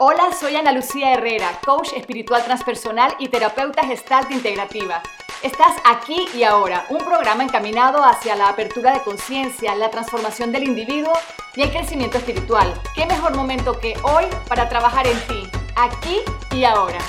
Hola, soy Ana Lucía Herrera, coach espiritual transpersonal y terapeuta gestalt integrativa. Estás aquí y ahora, un programa encaminado hacia la apertura de conciencia, la transformación del individuo y el crecimiento espiritual. ¿Qué mejor momento que hoy para trabajar en ti, aquí y ahora?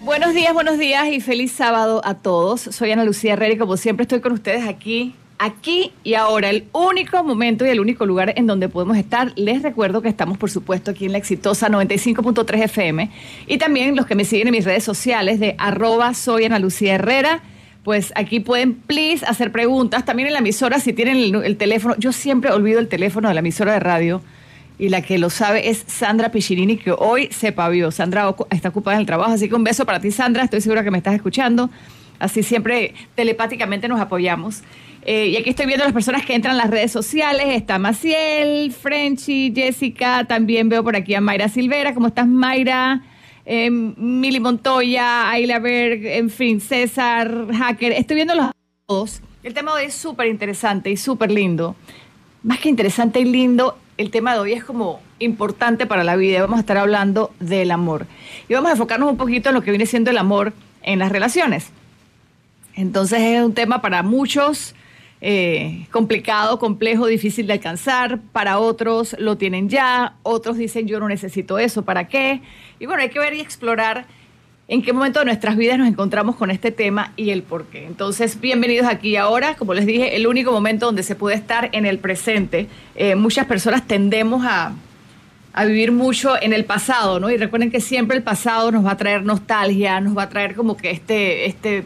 Buenos días, buenos días y feliz sábado a todos. Soy Ana Lucía Herrera y como siempre estoy con ustedes aquí aquí y ahora, el único momento y el único lugar en donde podemos estar. Les recuerdo que estamos, por supuesto, aquí en la exitosa 95.3 FM y también los que me siguen en mis redes sociales de arroba soy Ana Lucía Herrera. Pues aquí pueden, please, hacer preguntas. También en la emisora, si tienen el, teléfono. Yo siempre olvido el teléfono de la emisora de radio y la que lo sabe es Sandra Pichirini, que hoy se pavió. Sandra está ocupada en el trabajo, así que un beso para ti, Sandra. Estoy segura que me estás escuchando. Así siempre telepáticamente nos apoyamos. Eh, y aquí estoy viendo las personas que entran en las redes sociales. Está Maciel, Frenchy, Jessica. También veo por aquí a Mayra Silvera. ¿Cómo estás, Mayra? Eh, Mili Montoya, Ayla Berg, en fin, César, Hacker. Estoy viendo los dos. El tema de hoy es súper interesante y súper lindo. Más que interesante y lindo, el tema de hoy es como importante para la vida. Vamos a estar hablando del amor. Y vamos a enfocarnos un poquito en lo que viene siendo el amor en las relaciones. Entonces es un tema para muchos eh, complicado, complejo, difícil de alcanzar. Para otros lo tienen ya, otros dicen yo no necesito eso, ¿para qué? Y bueno, hay que ver y explorar en qué momento de nuestras vidas nos encontramos con este tema y el por qué. Entonces, bienvenidos aquí ahora. Como les dije, el único momento donde se puede estar en el presente. Eh, muchas personas tendemos a, a vivir mucho en el pasado, ¿no? Y recuerden que siempre el pasado nos va a traer nostalgia, nos va a traer como que este, este,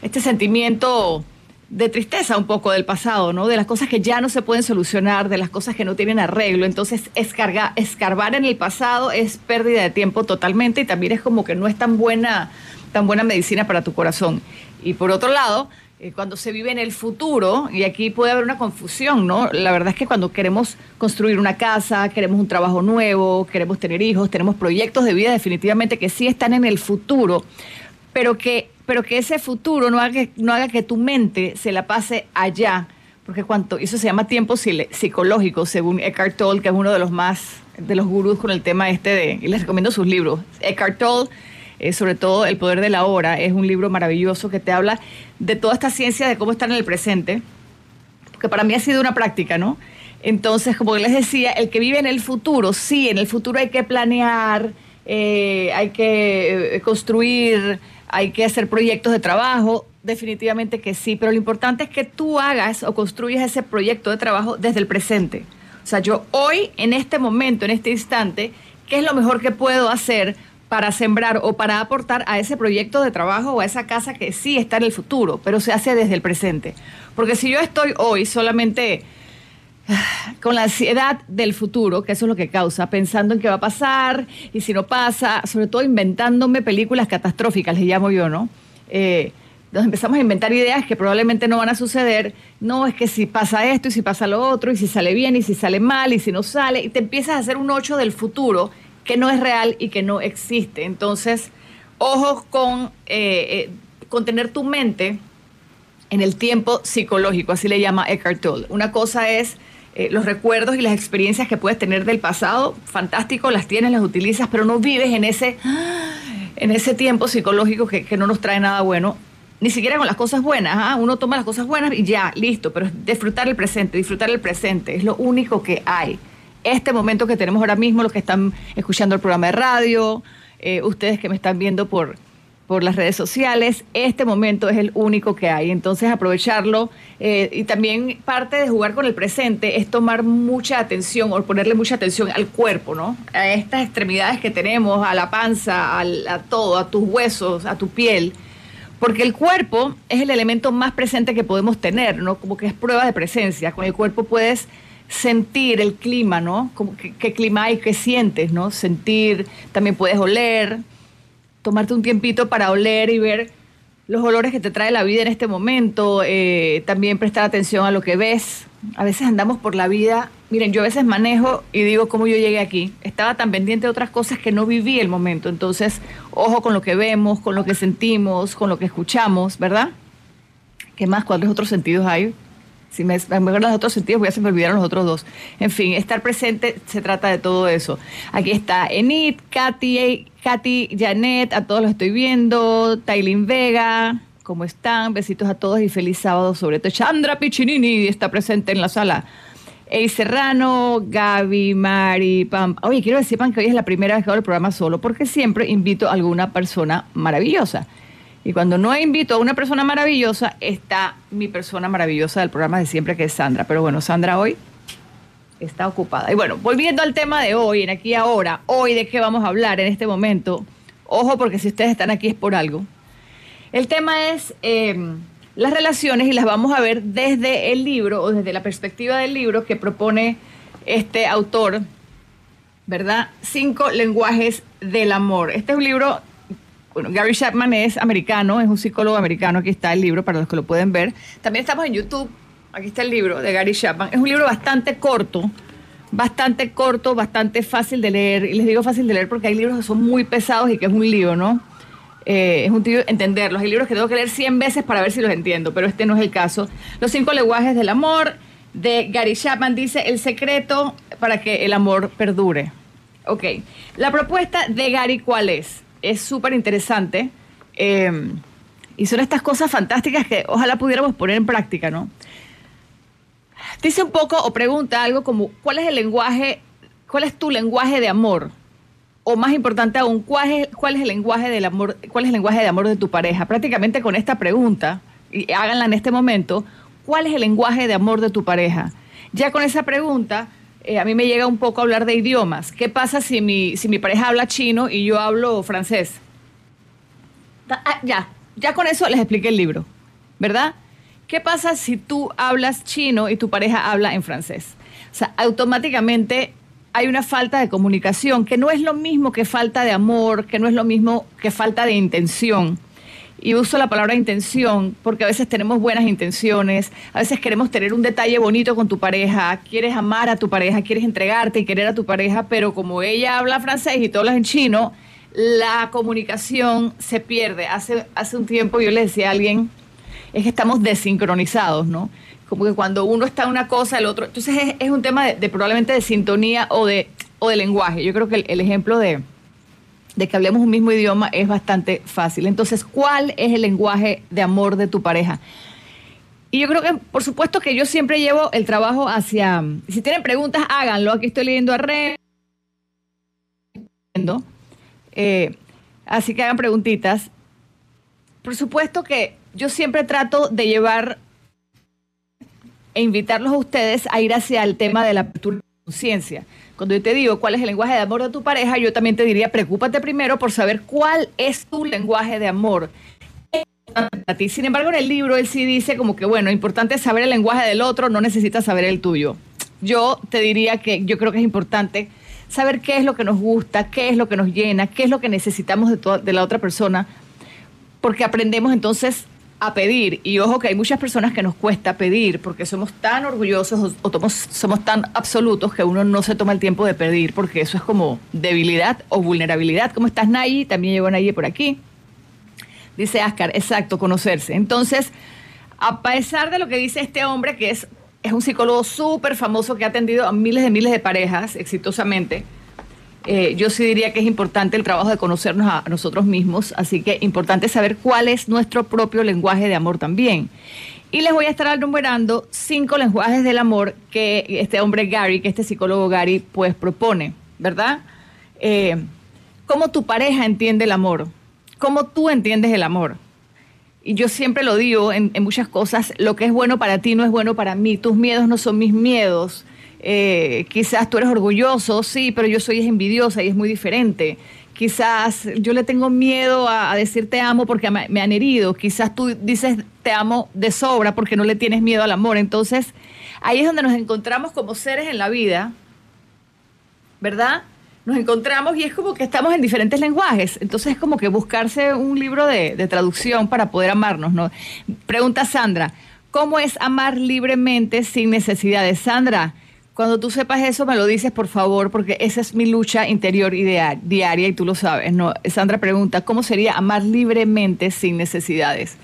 este sentimiento de tristeza un poco del pasado, ¿no? De las cosas que ya no se pueden solucionar, de las cosas que no tienen arreglo. Entonces, escarbar en el pasado es pérdida de tiempo totalmente y también es como que no es tan buena, tan buena medicina para tu corazón. Y por otro lado, eh, cuando se vive en el futuro, y aquí puede haber una confusión, ¿no? La verdad es que cuando queremos construir una casa, queremos un trabajo nuevo, queremos tener hijos, tenemos proyectos de vida definitivamente que sí están en el futuro, pero que pero que ese futuro no haga, no haga que tu mente se la pase allá, porque cuanto, eso se llama tiempo psicológico, según Eckhart Tolle, que es uno de los más, de los gurús con el tema este de, y les recomiendo sus libros. Eckhart Tolle, eh, sobre todo El Poder de la Hora, es un libro maravilloso que te habla de toda esta ciencia de cómo estar en el presente, que para mí ha sido una práctica, ¿no? Entonces, como les decía, el que vive en el futuro, sí, en el futuro hay que planear, eh, hay que eh, construir hay que hacer proyectos de trabajo, definitivamente que sí, pero lo importante es que tú hagas o construyas ese proyecto de trabajo desde el presente. O sea, yo hoy, en este momento, en este instante, ¿qué es lo mejor que puedo hacer para sembrar o para aportar a ese proyecto de trabajo o a esa casa que sí está en el futuro, pero se hace desde el presente? Porque si yo estoy hoy solamente con la ansiedad del futuro, que eso es lo que causa, pensando en qué va a pasar y si no pasa, sobre todo inventándome películas catastróficas, les llamo yo, ¿no? Eh, nos empezamos a inventar ideas que probablemente no van a suceder. No, es que si pasa esto y si pasa lo otro, y si sale bien y si sale mal y si no sale, y te empiezas a hacer un ocho del futuro que no es real y que no existe. Entonces, ojos con, eh, eh, con tener tu mente en el tiempo psicológico, así le llama Eckhart Tolle. Una cosa es eh, los recuerdos y las experiencias que puedes tener del pasado, fantástico, las tienes, las utilizas, pero no vives en ese, en ese tiempo psicológico que, no nos trae nada bueno, ni siquiera con las cosas buenas. ¿ah? Uno toma las cosas buenas y ya, listo, pero disfrutar el presente, disfrutar el presente, es lo único que hay. Este momento que tenemos ahora mismo, los que están escuchando el programa de radio, eh, ustedes que me están viendo por por las redes sociales. Este momento es el único que hay, entonces aprovecharlo eh, y también parte de jugar con el presente es tomar mucha atención o ponerle mucha atención al cuerpo, ¿no? A estas extremidades que tenemos, a la panza, a todo, a tus huesos, a tu piel. Porque el cuerpo es el elemento más presente que podemos tener, ¿no? Como que es prueba de presencia. Con el cuerpo puedes sentir el clima, ¿no? Como qué clima hay, qué sientes, ¿no? Sentir, también puedes oler, tomarte un tiempito para oler y ver los olores que te trae la vida en este momento, eh, también prestar atención a lo que ves. A veces andamos por la vida, miren, yo a veces manejo y digo cómo yo llegué aquí. Estaba tan pendiente de otras cosas que no viví el momento. Entonces, ojo con lo que vemos, con lo que sentimos, con lo que escuchamos, ¿verdad? ¿Qué más? ¿Cuáles otros sentidos hay? Si me, me acuerdo los otros sentidos, voy a se me olvidaron los otros dos. En fin, estar presente se trata de todo eso. Aquí está Enid, Katy, Katy, Janet, a todos los estoy viendo, Tailin Vega, ¿cómo están? Besitos a todos y feliz sábado, sobre todo Chandra Piccinini está presente en la sala. Ey Serrano, Gaby, Mari, Pam. Oye, quiero que sepan que hoy es la primera vez que hago el programa solo porque siempre invito a alguna persona maravillosa. Y cuando no invito a una persona maravillosa, está mi persona maravillosa del programa de siempre, que es Sandra. Pero bueno, Sandra hoy está ocupada. Y bueno, volviendo al tema de hoy, en aquí ahora, hoy de qué vamos a hablar en este momento. Ojo, porque si ustedes están aquí es por algo. El tema es em, las relaciones y las vamos a ver desde el libro o desde la perspectiva del libro que propone este autor, ¿verdad? Cinco lenguajes del amor. Este es un libro bueno, Gary Chapman es americano, es un psicólogo americano, aquí está el libro para los que lo pueden ver. También estamos en YouTube, aquí está el libro de Gary Chapman. Es un libro bastante corto, bastante corto, bastante fácil de leer. Y les digo fácil de leer porque hay libros que son muy pesados y que es un lío, ¿no? Eh, es un tío entenderlos. Hay libros que tengo que leer 100 veces para ver si los entiendo, pero este no es el caso. Los cinco lenguajes del amor de Gary Chapman dice el secreto para que el amor perdure. Ok, la propuesta de Gary, ¿cuál es? Es súper interesante. Em, y son estas cosas fantásticas que ojalá pudiéramos poner en práctica, ¿no? Dice un poco o pregunta algo como, ¿cuál es el lenguaje, cuál es tu lenguaje de amor? O más importante aún, ¿cuál es, cuál es el lenguaje del amor, cuál es el lenguaje de amor de tu pareja? Prácticamente con esta pregunta, y háganla en este momento, ¿cuál es el lenguaje de amor de tu pareja? Ya con esa pregunta, eh, a mí me llega un poco a hablar de idiomas. ¿Qué pasa si mi, si mi pareja habla chino y yo hablo francés? Ah, ya, ya con eso les expliqué el libro, ¿verdad? ¿Qué pasa si tú hablas chino y tu pareja habla en francés? O sea, automáticamente hay una falta de comunicación, que no es lo mismo que falta de amor, que no es lo mismo que falta de intención. Y uso la palabra intención porque a veces tenemos buenas intenciones, a veces queremos tener un detalle bonito con tu pareja, quieres amar a tu pareja, quieres entregarte y querer a tu pareja, pero como ella habla francés y tú hablas en chino, la comunicación se pierde. Hace, hace un tiempo yo le decía a alguien, es que estamos desincronizados, ¿no? Como que cuando uno está en una cosa, el otro. Entonces es, un tema de, probablemente de sintonía o de, o de lenguaje. Yo creo que el ejemplo de, de que hablemos un mismo idioma es bastante fácil. Entonces, ¿cuál es el lenguaje de amor de tu pareja? Y yo creo que, por supuesto, que yo siempre llevo el trabajo hacia. Si tienen preguntas, háganlo. Aquí estoy leyendo a Re. Eh, así que hagan preguntitas. Por supuesto que yo siempre trato de llevar e invitarlos a ustedes a ir hacia el tema de la apertura conciencia. Cuando yo te digo cuál es el lenguaje de amor de tu pareja, yo también te diría, preocúpate primero por saber cuál es tu lenguaje de amor. A ti. Sin embargo, en el libro él sí dice como que, bueno, importante saber el lenguaje del otro, no necesitas saber el tuyo. Yo te diría que yo creo que es importante saber qué es lo que nos gusta, qué es lo que nos llena, qué es lo que necesitamos de, de la otra persona, porque aprendemos entonces a pedir. Y ojo que hay muchas personas que nos cuesta pedir porque somos tan orgullosos o, somos tan absolutos que uno no se toma el tiempo de pedir porque eso es como debilidad o vulnerabilidad. ¿Cómo estás, Nayi? También llegó Nayi por aquí. Dice Ascar, exacto, conocerse. Entonces, a pesar de lo que dice este hombre, que es, es un psicólogo súper famoso que ha atendido a miles de miles de parejas exitosamente, eh, yo sí diría que es importante el trabajo de conocernos a nosotros mismos, así que importante saber cuál es nuestro propio lenguaje de amor también. Y les voy a estar enumerando cinco lenguajes del amor que este hombre Gary, que este psicólogo Gary, pues propone, ¿verdad? Eh, cómo tu pareja entiende el amor, cómo tú entiendes el amor. Y yo siempre lo digo en, en muchas cosas, lo que es bueno para ti no es bueno para mí, tus miedos no son mis miedos, eh, quizás tú eres orgulloso, sí, pero yo soy envidiosa y es muy diferente. Quizás yo le tengo miedo a, decir te amo porque me, han herido. Quizás tú dices te amo de sobra porque no le tienes miedo al amor. Entonces, ahí es donde nos encontramos como seres en la vida, ¿verdad? Nos encontramos y es como que estamos en diferentes lenguajes. Entonces es como que buscarse un libro de, de traducción para poder amarnos, ¿no? Pregunta Sandra, ¿cómo es amar libremente sin necesidad de Sandra? Cuando tú sepas eso, me lo dices, por favor, porque esa es mi lucha interior y diaria y tú lo sabes. ¿no? Sandra pregunta, ¿cómo sería amar libremente sin necesidades?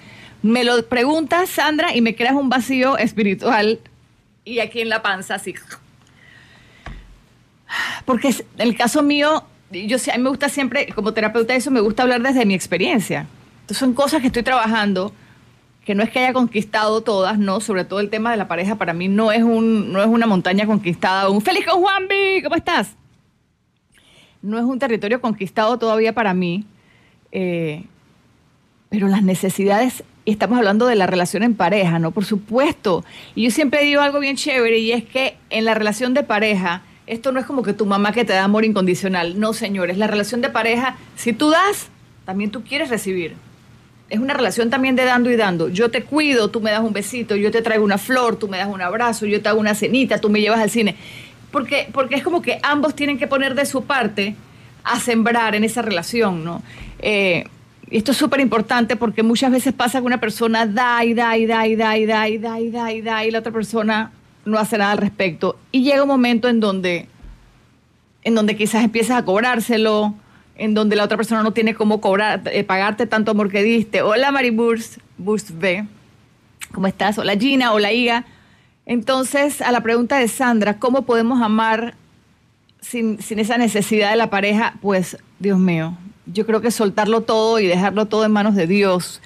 Me lo preguntas, Sandra, y me creas un vacío espiritual y aquí en la panza, así. Porque en el caso mío, yo a mí me gusta siempre, como terapeuta, eso me gusta hablar desde mi experiencia. Entonces son cosas que estoy trabajando, que no es que haya conquistado todas, no, sobre todo el tema de la pareja para mí no es, un, no es una montaña conquistada. Un feliz con Juanvi, ¿cómo estás? No es un territorio conquistado todavía para mí, eh, pero las necesidades, y estamos hablando de la relación en pareja, ¿no? Por supuesto. Y yo siempre digo algo bien chévere y es que en la relación de pareja, esto no es como que tu mamá que te da amor incondicional. No, señores, la relación de pareja, si tú das, también tú quieres recibir es una relación también de dando y dando. Yo te cuido, tú me das un besito, yo te traigo una flor, tú me das un abrazo, yo te hago una cenita, tú me llevas al cine. Porque, porque es como que ambos tienen que poner de su parte a sembrar en esa relación, ¿no? Eh, esto es súper importante porque muchas veces pasa que una persona da y da y da y da y da y da y da y da y la otra persona no hace nada al respecto. Y llega un momento en donde, en donde quizás empiezas a cobrárselo, en donde la otra persona no tiene cómo cobrar, eh, pagarte tanto amor que diste. Hola Mariburs, Burst B. ¿Cómo estás? Hola Gina, hola Iga. Entonces, a la pregunta de Sandra, ¿cómo podemos amar sin, esa necesidad de la pareja? Pues, Dios mío, yo creo que soltarlo todo y dejarlo todo en manos de Dios.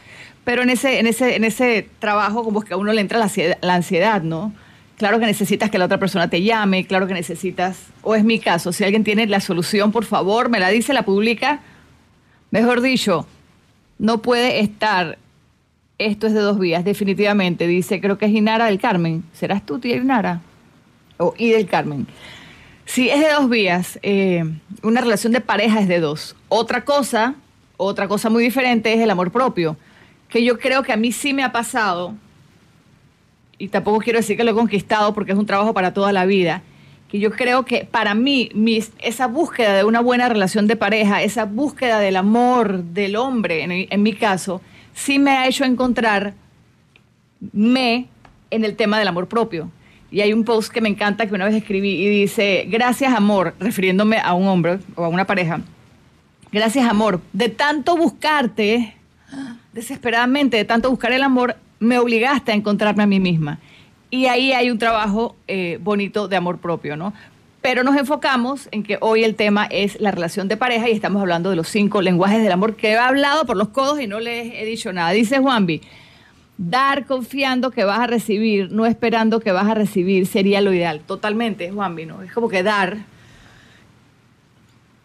Pero en ese, en ese, en ese trabajo como es que a uno le entra la ansiedad ¿no? Claro que necesitas que la otra persona te llame, claro que necesitas, o es mi caso, si alguien tiene la solución, por favor, me la dice, la publica. Mejor dicho, no puede estar, esto es de dos vías, definitivamente, dice, creo que es Inara del Carmen. ¿Serás tú, tía Inara? O y del Carmen. Sí, es de dos vías. Eh, una relación de pareja es de dos. Otra cosa, otra cosa muy diferente es el amor propio, que yo creo que a mí sí me ha pasado y tampoco quiero decir que lo he conquistado porque es un trabajo para toda la vida, que yo creo que para mí mis, esa búsqueda de una buena relación de pareja, esa búsqueda del amor del hombre, en, en mi caso, sí me ha hecho encontrar me en el tema del amor propio. Y hay un post que me encanta que una vez escribí y dice, gracias amor, refiriéndome a un hombre o a una pareja, gracias amor, de tanto buscarte, desesperadamente, de tanto buscar el amor, me obligaste a encontrarme a mí misma. Y ahí hay un trabajo eh, bonito de amor propio, ¿no? Pero nos enfocamos en que hoy el tema es la relación de pareja y estamos hablando de los cinco lenguajes del amor que he hablado por los codos y no les he dicho nada. Dice Juanvi, dar confiando que vas a recibir, no esperando que vas a recibir, sería lo ideal. Totalmente, Juanvi, ¿no? Es como que dar,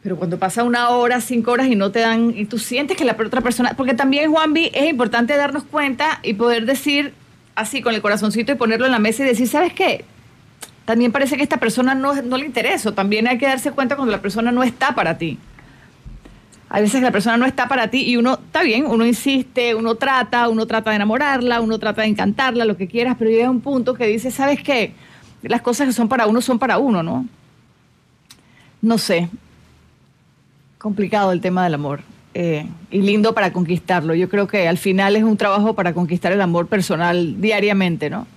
pero cuando pasa una hora, cinco horas y no te dan, y tú sientes que la otra persona, porque también Juanvi es importante darnos cuenta y poder decir así con el corazoncito y ponerlo en la mesa y decir, ¿sabes qué? También parece que esta persona no, no le interesa, también hay que darse cuenta cuando la persona no está para ti. Hay veces la persona no está para ti y uno, está bien, uno insiste, uno trata, uno trata de enamorarla, uno trata de encantarla, lo que quieras, pero llega un punto que dice, ¿sabes qué? Las cosas que son para uno son para uno, ¿no? No sé, complicado el tema del amor eh, y lindo para conquistarlo. Yo creo que al final es un trabajo para conquistar el amor personal diariamente, ¿no?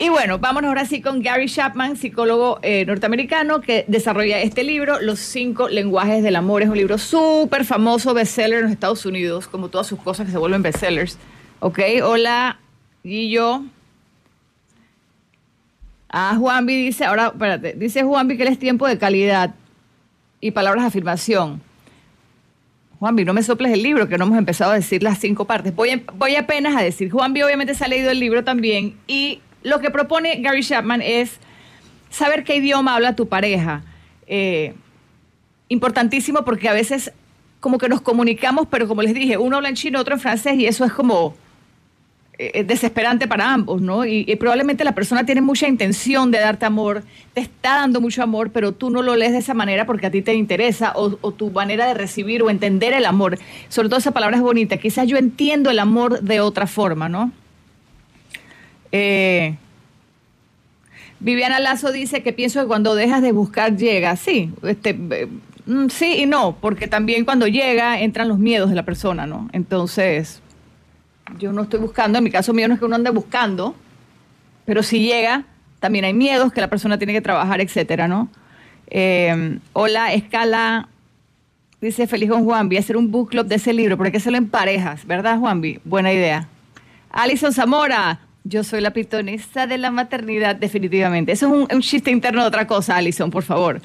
Y bueno, vámonos ahora sí con Gary Chapman, psicólogo eh, norteamericano que desarrolla este libro, Los cinco lenguajes del amor. Es un libro súper famoso, bestseller en los Estados Unidos, como todas sus cosas que se vuelven bestsellers. Ok, hola, Guillo. Ah, Juanvi dice, ahora, espérate, dice Juanvi que él es tiempo de calidad y palabras de afirmación. Juanvi, no me soples el libro, que no hemos empezado a decir las cinco partes. Voy, apenas a decir, Juanvi obviamente se ha leído el libro también y lo que propone Gary Chapman es saber qué idioma habla tu pareja. Eh, importantísimo porque a veces como que nos comunicamos, pero como les dije, uno habla en chino, otro en francés y eso es como eh, desesperante para ambos, ¿no? Y, probablemente la persona tiene mucha intención de darte amor, te está dando mucho amor, pero tú no lo lees de esa manera porque a ti te interesa o, tu manera de recibir o entender el amor. Sobre todo esa palabra es bonita. Quizás yo entiendo el amor de otra forma, ¿no? Eh, Viviana Lazo dice que pienso que cuando dejas de buscar llega. Sí, este, mm, sí y no, porque también cuando llega entran los miedos de la persona, ¿no? Entonces yo no estoy buscando, en mi caso mío no es que uno ande buscando, pero si llega, también hay miedos que la persona tiene que trabajar, etcétera, ¿no? Eh, hola, Escala, dice Feliz con Juanvi, hacer un book club de ese libro, porque hay que hacerlo en parejas, ¿verdad, Juanvi? Buena idea. Alison Zamora, yo soy la pitonisa de la maternidad, definitivamente. Eso es un, chiste interno de otra cosa, Alison, por favor.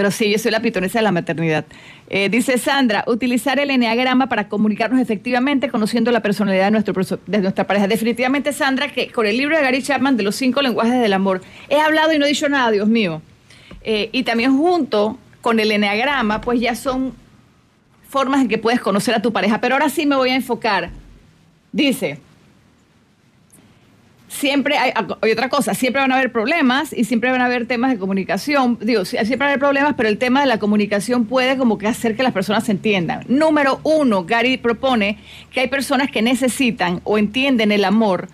Pero sí, yo soy la pitonisa de la maternidad. Eh, dice Sandra, utilizar el enneagrama para comunicarnos efectivamente, conociendo la personalidad de, nuestro, de nuestra pareja. Definitivamente, Sandra, que con el libro de Gary Chapman de los cinco lenguajes del amor, he hablado y no he dicho nada, Dios mío. Eh, y también junto con el enneagrama, pues ya son formas en que puedes conocer a tu pareja. Pero ahora sí me voy a enfocar. Dice, siempre hay, otra cosa, siempre van a haber problemas y siempre van a haber temas de comunicación. Digo, siempre van a haber problemas, pero el tema de la comunicación puede como que hacer que las personas se entiendan. Número uno, Gary propone que hay personas que necesitan o entienden el amor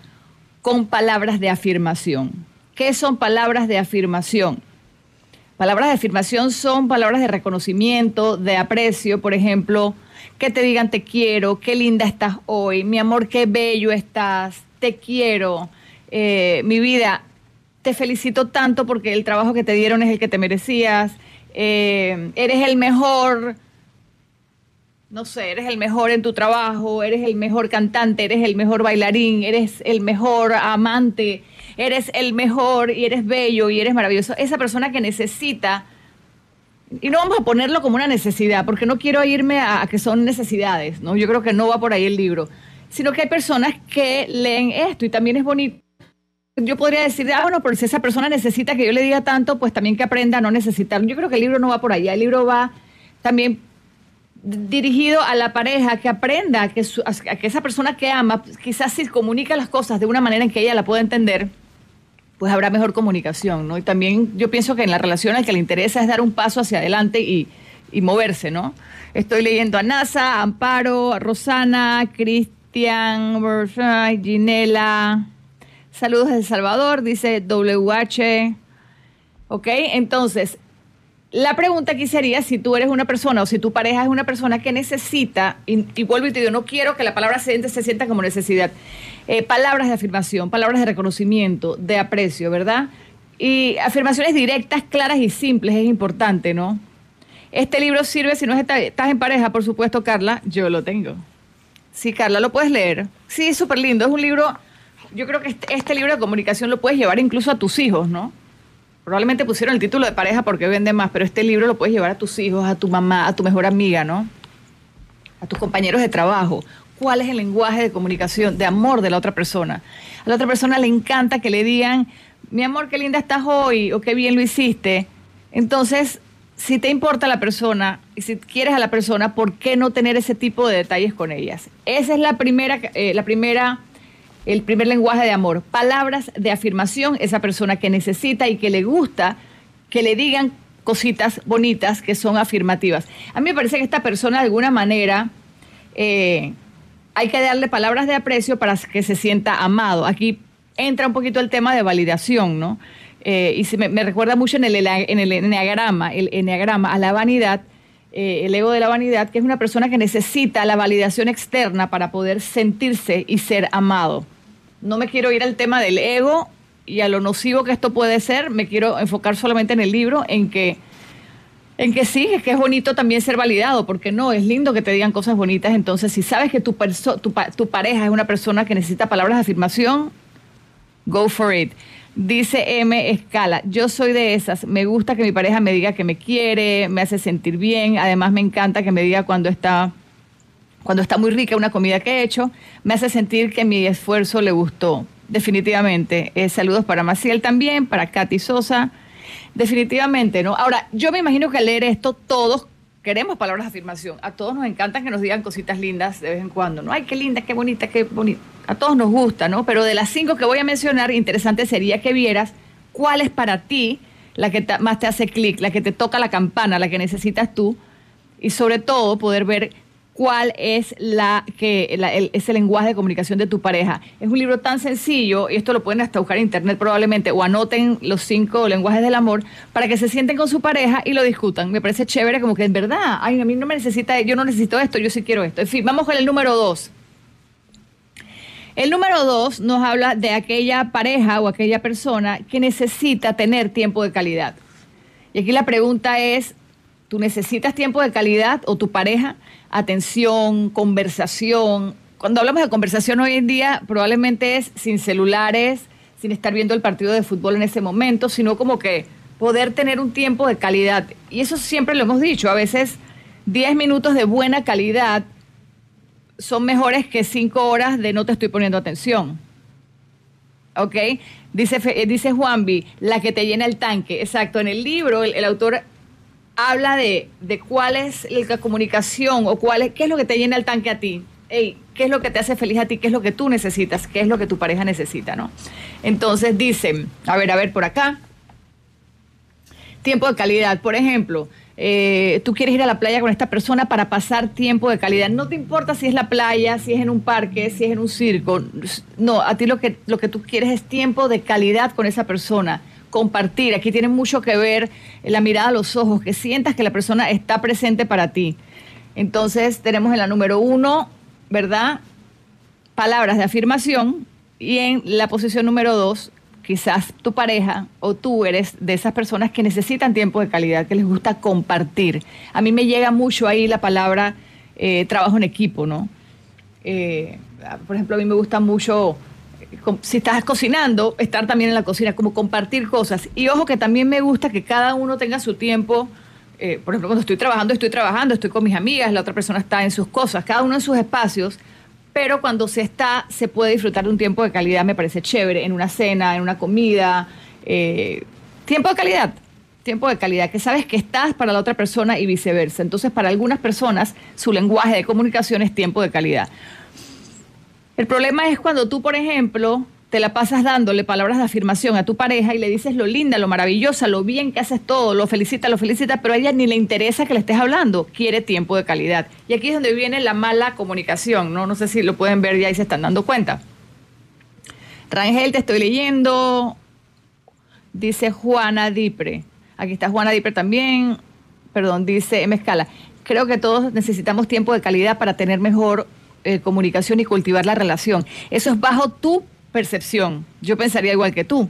con palabras de afirmación. ¿Qué son palabras de afirmación? Palabras de afirmación son palabras de reconocimiento, de aprecio, por ejemplo, que te digan te quiero, qué linda estás hoy, mi amor, qué bello estás, te quiero, eh, mi vida, te felicito tanto porque el trabajo que te dieron es el que te merecías, eh, eres el mejor, no sé, eres el mejor en tu trabajo, eres el mejor cantante, eres el mejor bailarín, eres el mejor amante eres el mejor y eres bello y eres maravilloso. Esa persona que necesita, y no vamos a ponerlo como una necesidad, porque no quiero irme a, que son necesidades, ¿no? Yo creo que no va por ahí el libro, sino que hay personas que leen esto y también es bonito. Yo podría decir, ah, bueno, pero si esa persona necesita que yo le diga tanto, pues también que aprenda a no necesitar. Yo creo que el libro no va por ahí, el libro va también dirigido a la pareja que aprenda que, a que esa persona que ama, quizás si comunica las cosas de una manera en que ella la pueda entender, pues habrá mejor comunicación, ¿no? Y también yo pienso que en la relación al que le interesa es dar un paso hacia adelante y, moverse, ¿no? Estoy leyendo a NASA, a Amparo, a Rosana, Cristian, Ginela. Saludos de El Salvador, dice WH. Ok, entonces, la pregunta aquí sería si tú eres una persona o si tu pareja es una persona que necesita, y, vuelvo y te digo, no quiero que la palabra se, se sienta como necesidad. Eh, palabras de afirmación, palabras de reconocimiento, de aprecio, ¿verdad? Y afirmaciones directas, claras y simples es importante, ¿no? Este libro sirve si no estás en pareja, por supuesto, Carla, yo lo tengo. Sí, Carla, lo puedes leer. Sí, es súper lindo. Es un libro, yo creo que este, este, libro de comunicación lo puedes llevar incluso a tus hijos, ¿no? Probablemente pusieron el título de pareja porque vende más, pero este libro lo puedes llevar a tus hijos, a tu mamá, a tu mejor amiga, ¿no? A tus compañeros de trabajo cuál es el lenguaje de comunicación, de amor de la otra persona. A la otra persona le encanta que le digan, mi amor, qué linda estás hoy o qué bien lo hiciste. Entonces, si te importa la persona y si quieres a la persona, ¿por qué no tener ese tipo de detalles con ellas? Esa es la primera, eh, la primera, el primer lenguaje de amor. Palabras de afirmación, esa persona que necesita y que le gusta que le digan cositas bonitas que son afirmativas. A mí me parece que esta persona de alguna manera eh, hay que darle palabras de aprecio para que se sienta amado. Aquí entra un poquito el tema de validación, ¿no? Eh, y se me, recuerda mucho en el, en el enneagrama, el enneagrama a la vanidad, eh, el ego de la vanidad, que es una persona que necesita la validación externa para poder sentirse y ser amado. No me quiero ir al tema del ego y a lo nocivo que esto puede ser, me quiero enfocar solamente en el libro, en que en que sí, es que es bonito también ser validado, porque no, es lindo que te digan cosas bonitas. Entonces, si sabes que tu, tu, pareja es una persona que necesita palabras de afirmación, go for it. Dice M. Escala, yo soy de esas, me gusta que mi pareja me diga que me quiere, me hace sentir bien, además me encanta que me diga cuando está, cuando está muy rica una comida que he hecho, me hace sentir que mi esfuerzo le gustó, definitivamente. Eh, saludos para Maciel también, para Katy Sosa. Definitivamente, ¿no? Ahora, yo me imagino que al leer esto todos queremos palabras de afirmación. A todos nos encantan que nos digan cositas lindas de vez en cuando, ¿no? Ay, qué linda, qué bonita, qué bonita. A todos nos gusta, ¿no? Pero de las cinco que voy a mencionar, interesante sería que vieras cuál es para ti la que más te hace clic, la que te toca la campana, la que necesitas tú. Y sobre todo poder ver cuál es la que el, ese lenguaje de comunicación de tu pareja. Es un libro tan sencillo, y esto lo pueden hasta buscar en internet probablemente, o anoten los cinco lenguajes del amor para que se sienten con su pareja y lo discutan. Me parece chévere, como que en verdad, ay, a mí no me necesita, yo no necesito esto, yo sí quiero esto. En fin, vamos con el número dos. El número dos nos habla de aquella pareja o aquella persona que necesita tener tiempo de calidad. Y aquí la pregunta es, ¿tú necesitas tiempo de calidad o tu pareja? Atención, conversación, cuando hablamos de conversación hoy en día, probablemente es sin celulares, sin estar viendo el partido de fútbol en ese momento, sino como que poder tener un tiempo de calidad. Y eso siempre lo hemos dicho, a veces 10 minutos de buena calidad son mejores que 5 horas de no te estoy poniendo atención. ¿Ok? Dice, eh, dice Juanvi, la que te llena el tanque. Exacto, en el libro el, autor habla de, de, cuál es la comunicación o cuál es, qué es lo que te llena el tanque a ti. qué es lo que te hace feliz a ti, qué es lo que tú necesitas, qué es lo que tu pareja necesita, ¿no? Entonces dicen, a ver, a ver, por acá, tiempo de calidad, por ejemplo, eh, tú quieres ir a la playa con esta persona para pasar tiempo de calidad. No te importa si es la playa, si es en un parque, si es en un circo. No, a ti lo que, lo que tú quieres es tiempo de calidad con esa persona. Compartir. Aquí tiene mucho que ver la mirada a los ojos, que sientas que la persona está presente para ti. Entonces tenemos en la número uno, ¿verdad? Palabras de afirmación. Y en la posición número dos, quizás tu pareja o tú eres de esas personas que necesitan tiempo de calidad, que les gusta compartir. A mí me llega mucho ahí la palabra eh, trabajo en equipo, ¿no? Eh, por ejemplo, a mí me gusta mucho, si estás cocinando, estar también en la cocina, como compartir cosas. Y ojo que también me gusta que cada uno tenga su tiempo. por ejemplo, cuando estoy trabajando, estoy trabajando, estoy con mis amigas, la otra persona está en sus cosas, cada uno en sus espacios pero cuando se está, se puede disfrutar de un tiempo de calidad, me parece chévere, en una cena, en una comida. Eh, tiempo de calidad, tiempo de calidad, que sabes que estás para la otra persona y viceversa. Entonces, para algunas personas, su lenguaje de comunicación es tiempo de calidad. El problema es cuando tú, por ejemplo, te la pasas dándole palabras de afirmación a tu pareja y le dices lo linda, lo maravillosa, lo bien que haces todo, lo felicita, lo felicita, pero a ella ni le interesa que le estés hablando, quiere tiempo de calidad. Y aquí es donde viene la mala comunicación, ¿no? No sé si lo pueden ver ya y se están dando cuenta. Rangel, te estoy leyendo, dice Juana Dipre. Aquí está Juana Dipre también, perdón, dice M. Escala. Creo que todos necesitamos tiempo de calidad para tener mejor eh, comunicación y cultivar la relación. Eso es bajo tu percepción. Yo pensaría igual que tú.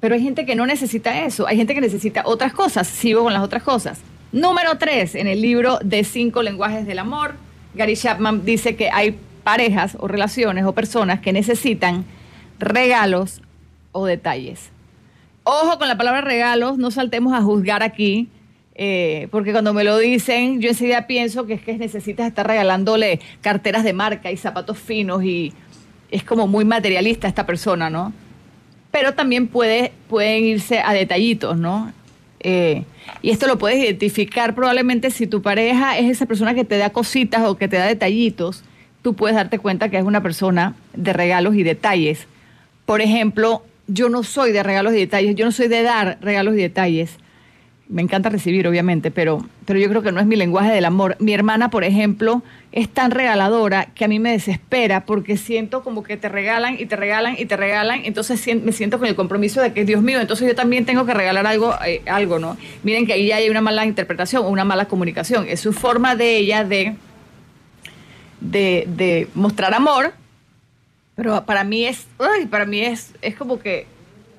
Pero hay gente que no necesita eso. Hay gente que necesita otras cosas. Sigo con las otras cosas. Número tres, en el libro de cinco lenguajes del amor, Gary Chapman dice que hay parejas o relaciones o personas que necesitan regalos o detalles. Ojo con la palabra regalos, no saltemos a juzgar aquí, eh, porque cuando me lo dicen, yo enseguida pienso que es que necesitas estar regalándole carteras de marca y zapatos finos y es como muy materialista esta persona, ¿no? Pero también puede, pueden irse a detallitos, ¿no? Eh, y esto lo puedes identificar probablemente si tu pareja es esa persona que te da cositas o que te da detallitos, tú puedes darte cuenta que es una persona de regalos y detalles. Por ejemplo, yo no soy de regalos y detalles, yo no soy de dar regalos y detalles me encanta recibir, obviamente, pero, pero yo creo que no es mi lenguaje del amor. Mi hermana, por ejemplo, es tan regaladora que a mí me desespera porque siento como que te regalan y te regalan y te regalan, entonces me siento con el compromiso de que, Dios mío, entonces yo también tengo que regalar algo, eh, algo ¿no? Miren que ahí hay una mala interpretación o una mala comunicación. Es su forma de ella de, de, de mostrar amor, pero para mí es, para mí es, es como que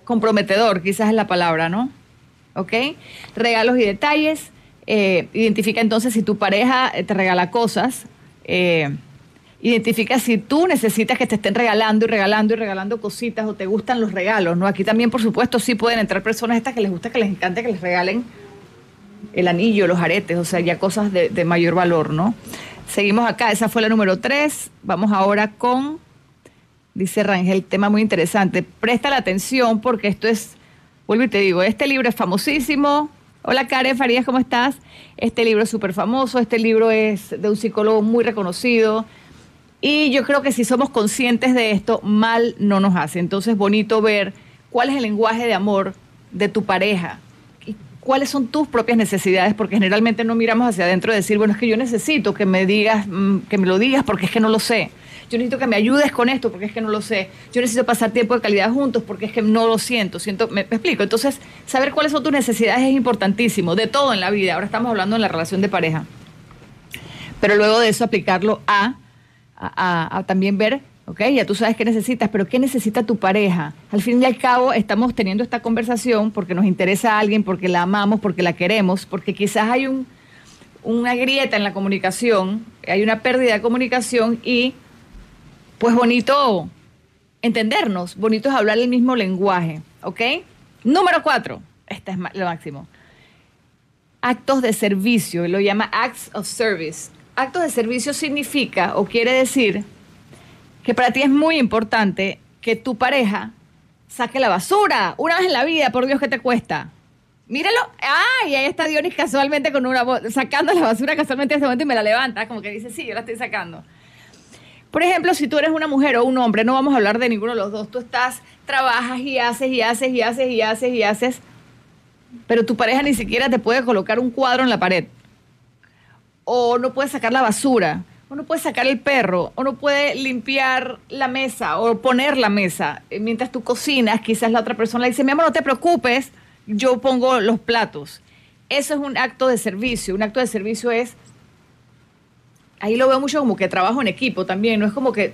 comprometedor, quizás es la palabra, ¿no? ¿Ok? Regalos y detalles. Eh, identifica entonces si tu pareja te regala cosas. Eh, identifica si tú necesitas que te estén regalando y regalando y regalando cositas o te gustan los regalos, ¿no? Aquí también, por supuesto, sí pueden entrar personas estas que les gusta, que les encanta que les regalen el anillo, los aretes, o sea, ya cosas de, mayor valor, ¿no? Seguimos acá, esa fue la número tres. Vamos ahora con, dice Rangel, tema muy interesante. Presta la atención porque esto es vuelvo y te digo, este libro es famosísimo. Hola Karen Farías, ¿cómo estás? Este libro es súper famoso, este libro es de un psicólogo muy reconocido. Y yo creo que si somos conscientes de esto, mal no nos hace. Entonces, bonito ver cuál es el lenguaje de amor de tu pareja cuáles son tus propias necesidades, porque generalmente no miramos hacia adentro y decir, bueno, es que yo necesito que me digas, mm, que me lo digas porque es que no lo sé yo necesito que me ayudes con esto porque es que no lo sé, yo necesito pasar tiempo de calidad juntos porque es que no lo siento, siento, me, explico. Entonces, saber cuáles son tus necesidades es importantísimo, de todo en la vida. Ahora estamos hablando en la relación de pareja. Pero luego de eso aplicarlo a, a, también ver ¿ok? Ya tú sabes qué necesitas, pero ¿qué necesita tu pareja? Al fin y al cabo estamos teniendo esta conversación porque nos interesa a alguien, porque la amamos, porque la queremos, porque quizás hay un, una grieta en la comunicación, hay una pérdida de comunicación y pues bonito entendernos, bonito es hablar el mismo lenguaje, ¿ok? Número cuatro, este es lo máximo. Actos de servicio, lo llama acts of service. Actos de servicio significa o quiere decir que para ti es muy importante que tu pareja saque la basura una vez en la vida, por Dios que te cuesta. Míralo. ¡Ah! Y ahí está Dionis casualmente con una sacando la basura casualmente en ese momento y me la levanta, como que dice, sí, yo la estoy sacando. Por ejemplo, si tú eres una mujer o un hombre, no vamos a hablar de ninguno de los dos, tú estás, trabajas y haces y haces y haces y haces y haces, pero tu pareja ni siquiera te puede colocar un cuadro en la pared. O no puede sacar la basura, o no puede sacar el perro, o no puede limpiar la mesa o poner la mesa. Eh, mientras tú cocinas, quizás la otra persona le dice, mi amor, no te preocupes, yo pongo los platos. Eso es un acto de servicio. Un acto de servicio es ahí lo veo mucho como que trabajo en equipo también, no es como que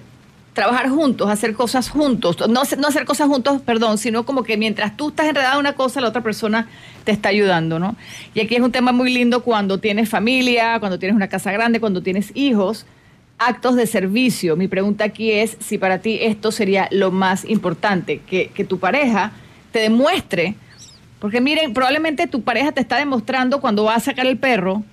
trabajar juntos, hacer cosas juntos, no, no hacer cosas juntos, perdón, sino como que mientras tú estás enredada en una cosa, la otra persona te está ayudando, ¿no? Y aquí es un tema muy lindo cuando tienes familia, cuando tienes una casa grande, cuando tienes hijos, actos de servicio. Mi pregunta aquí es si para ti esto sería lo más importante, que, que tu pareja te demuestre, porque miren, probablemente tu pareja te está demostrando cuando va a sacar el perro,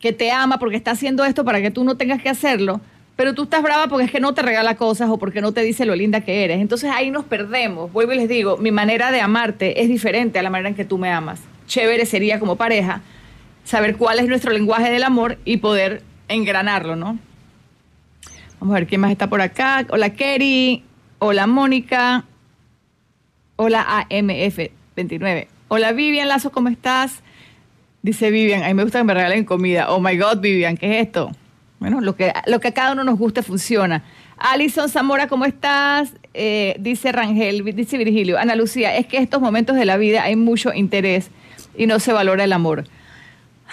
que te ama porque está haciendo esto para que tú no tengas que hacerlo, pero tú estás brava porque es que no te regala cosas o porque no te dice lo linda que eres. Entonces ahí nos perdemos. Vuelvo y les digo, mi manera de amarte es diferente a la manera en que tú me amas. Chévere sería como pareja saber cuál es nuestro lenguaje del amor y poder engranarlo, ¿no? Vamos a ver quién más está por acá. Hola Kerry, hola Mónica, hola AMF29. Hola Vivian Lazo, ¿cómo estás? Dice Vivian, a mí me gusta que me regalen comida. Oh my God, Vivian, ¿qué es esto? Bueno, lo que, lo que a cada uno nos guste funciona. Alison Zamora, ¿cómo estás? Eh, dice Rangel, dice Virgilio. Ana Lucía, es que en estos momentos de la vida hay mucho interés y no se valora el amor.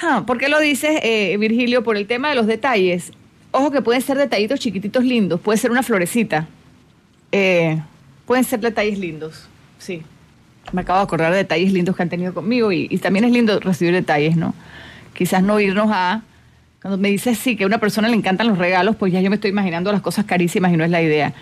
Ah, ¿Por qué lo dices, eh, Virgilio? Por el tema de los detalles. Ojo que pueden ser detallitos chiquititos lindos, puede ser una florecita. Eh, pueden ser detalles lindos, sí me acabo de acordar de detalles lindos que han tenido conmigo y, también es lindo recibir detalles, ¿no? Quizás no irnos a... Cuando me dices sí, que a una persona le encantan los regalos, pues ya yo me estoy imaginando las cosas carísimas y no es la idea.